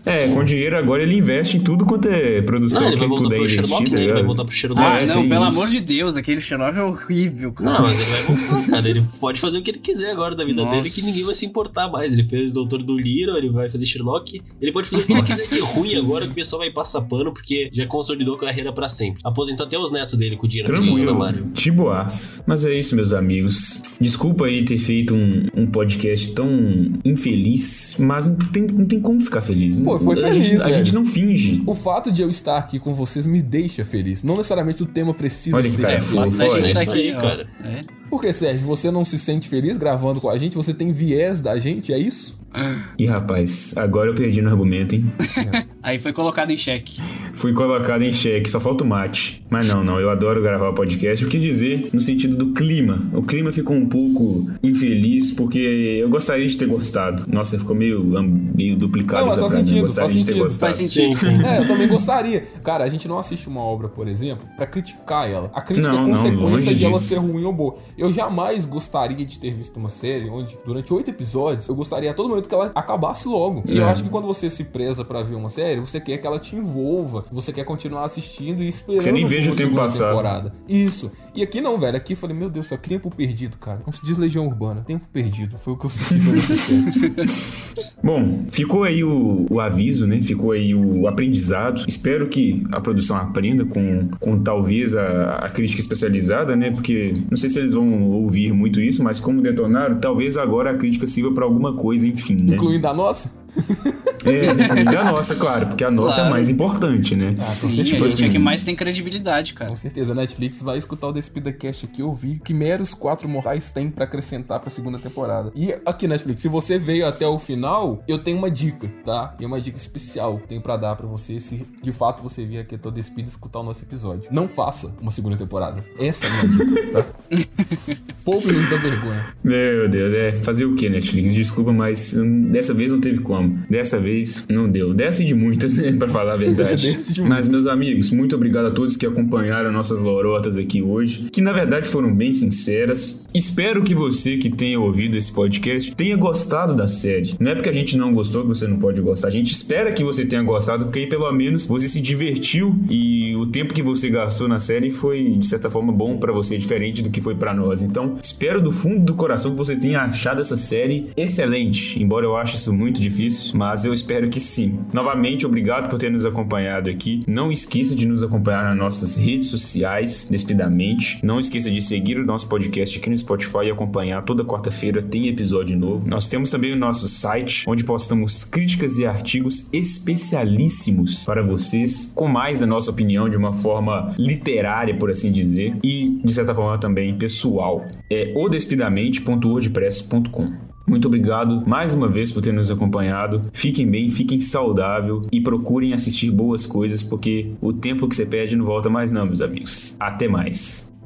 É, com o dinheiro agora ele investe em tudo quanto é produção Não, ele vai quem voltar puder pro investir, Sherlock, tá né? Ele vai voltar pro Sherlock. Ah, É, não, pelo isso. amor de Deus, aquele Sherlock é horrível, cara. Não, mas ele vai voltar, cara. Ele pode fazer o que ele quiser agora da vida Nossa. dele que ninguém vai se importar mais. Ele fez Doutor do Liro, ele vai fazer Sherlock. Ele pode fazer o que ele quiser de ruim agora que o pessoal vai passar pano porque já consolidou a carreira pra sempre. Aposentou até os netos dele com o dinheiro. Tranquilo, de boas. Mas é isso, meus amigos. Desculpa aí ter feito um, um podcast tão infeliz, mas não tem, não tem como ficar feliz. Pô, foi a feliz, gente, a gente não finge. O fato de eu estar aqui com vocês me deixa feliz. Não necessariamente o tema precisa Olha que ser cara É, Foi, da foi, gente tá isso aqui, cara. É. Por que, Sérgio? Você não se sente feliz gravando com a gente? Você tem viés da gente? É isso? Ih, rapaz, agora eu perdi no argumento, hein? Aí foi colocado em xeque. Fui colocado em xeque, só falta o mate. Mas não, não, eu adoro gravar podcast. O que dizer no sentido do clima? O clima ficou um pouco infeliz porque eu gostaria de ter gostado. Nossa, ficou meio, meio duplicado. Não, mas faz sentido, faz sentido. Faz sentido. É, eu também gostaria. Cara, a gente não assiste uma obra, por exemplo, pra criticar ela. A crítica Não, é não, consequência longe de ela disso. ser ruim ou boa. Eu jamais gostaria de ter visto uma série onde, durante oito episódios, eu gostaria a todo momento que ela acabasse logo. E eu É. acho que quando você se preza pra ver uma série, você quer que ela te envolva, você quer continuar assistindo e esperando Você nem veja o tempo passar. temporada. Isso. E aqui não, velho. Aqui eu falei, meu Deus, só que tempo perdido, cara. Como se diz Legião Urbana. Tempo perdido. Foi o que eu senti vendo essa série. Bom, ficou aí o, o aviso, né? Ficou aí o aprendizado. Espero que a produção aprenda com, com talvez a, a crítica especializada, né? Porque não sei se eles vão ouvir muito isso, mas como detonaram, talvez agora a crítica sirva pra alguma coisa, enfim, né? Incluindo a nossa. É, incluindo a nossa, claro, porque a nossa é a Claro. mais importante, né? Ah, com Sim, certeza. a gente é assim. que mais tem credibilidade, cara. Com certeza, a Netflix vai escutar o Despida Cast aqui e ouvir que meros quatro mortais tem pra acrescentar pra segunda temporada. E aqui, Netflix, se você veio até o final, eu tenho uma dica, tá? E é uma dica especial que tenho pra dar pra você se de fato você vir aqui até o Despida escutar o nosso episódio. Não faça uma segunda temporada. Essa é a minha dica, tá? Poupe-nos da vergonha. Meu Deus, é. Fazer o que, Netflix? Desculpa, mas hum, dessa vez não teve como. Dessa vez não deu. Dessa de muitas, né? Pra falar a verdade. De mas, meus amigos, muito obrigado a todos que acompanharam nossas lorotas aqui hoje, que na verdade foram bem sinceras. Espero que você que tenha ouvido esse podcast tenha gostado da série. Não é porque a gente não gostou que você não pode gostar. A gente espera que você tenha gostado, porque aí pelo menos você se divertiu e o tempo que você gastou na série foi, de certa forma, bom pra você, diferente do que foi pra nós. Então, espero do fundo do coração que você tenha achado essa série excelente. Embora eu ache isso muito difícil, mas eu espero que sim. Novamente, obrigado por ter nos acompanhado aqui. Não esqueça de nos acompanhar nas nossas redes sociais, Despidamente. Não esqueça de seguir o nosso podcast aqui no Spotify e acompanhar. Toda quarta-feira tem episódio novo. Nós temos também o nosso site, onde postamos críticas e artigos especialíssimos para vocês, com mais da nossa opinião de uma forma literária, por assim dizer, e de certa forma também pessoal. É odespidamente.wordpress.com. Muito obrigado mais uma vez por ter nos acompanhado. Fiquem bem, fiquem saudável e procurem assistir boas coisas, porque o tempo que você perde não volta mais não, meus amigos. Até mais.